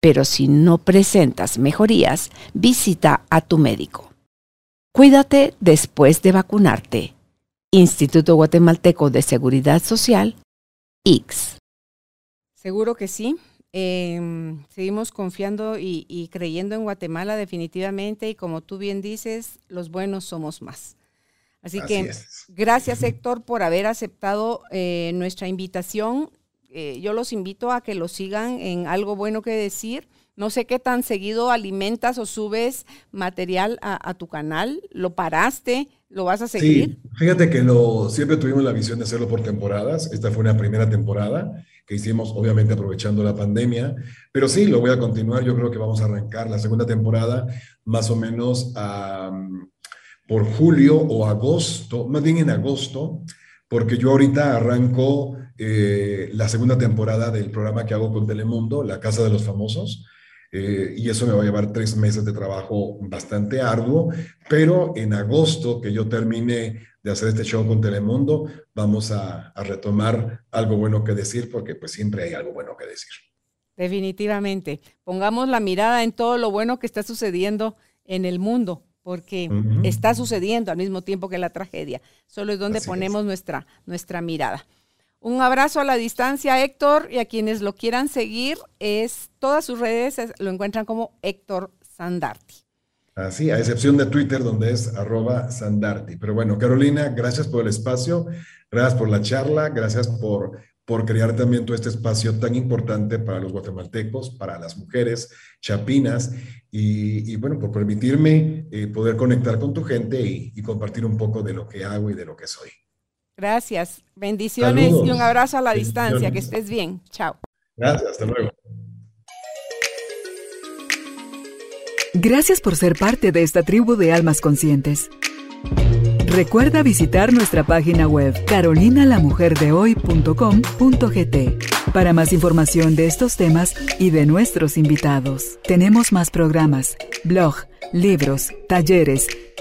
pero si no presentas mejorías, visita a tu médico. Cuídate después de vacunarte. Instituto Guatemalteco de Seguridad Social, X. Seguro que sí. Em, seguimos confiando y, creyendo en Guatemala definitivamente y como tú bien dices, los buenos somos más. Así, que gracias Héctor por haber aceptado eh, nuestra invitación. Eh, yo los invito a que lo sigan en algo bueno que decir. No sé qué tan seguido alimentas o subes material a, tu canal. ¿Lo paraste? ¿Lo vas a seguir? Sí, fíjate que lo, siempre tuvimos la visión de hacerlo por temporadas. Esta fue una primera temporada que hicimos, obviamente aprovechando la pandemia. Pero sí, lo voy a continuar. Yo creo que vamos a arrancar la segunda temporada más o menos por julio o agosto, más bien en agosto, porque yo ahorita arranco eh, la segunda temporada del programa que hago con Telemundo, La Casa de los Famosos. Eh, y eso me va a llevar tres meses de trabajo bastante arduo, pero en agosto que yo termine de hacer este show con Telemundo, vamos a, retomar algo bueno que decir, porque pues siempre hay algo bueno que decir. Definitivamente. Pongamos la mirada en todo lo bueno que está sucediendo en el mundo, porque está sucediendo al mismo tiempo que la tragedia. Solo es donde ponemos Nuestra, nuestra mirada. Un abrazo a la distancia, Héctor, y a quienes lo quieran seguir, es todas sus redes lo encuentran como Héctor Sandarti. Así, a excepción de Twitter, donde es arroba Sandarti. Pero bueno, Carolina, gracias por el espacio, gracias por la charla, gracias por, por crear también todo este espacio tan importante para los guatemaltecos, para las mujeres chapinas, y, bueno, por permitirme eh, poder conectar con tu gente y, compartir un poco de lo que hago y de lo que soy. Gracias, bendiciones y un abrazo a la distancia, que estés bien. Chao. Gracias, hasta luego. Gracias por ser parte de esta tribu de almas conscientes. Recuerda visitar nuestra página web carolinalamujerdehoy.com.gt para más información de estos temas y de nuestros invitados. Tenemos más programas, blog, libros, talleres,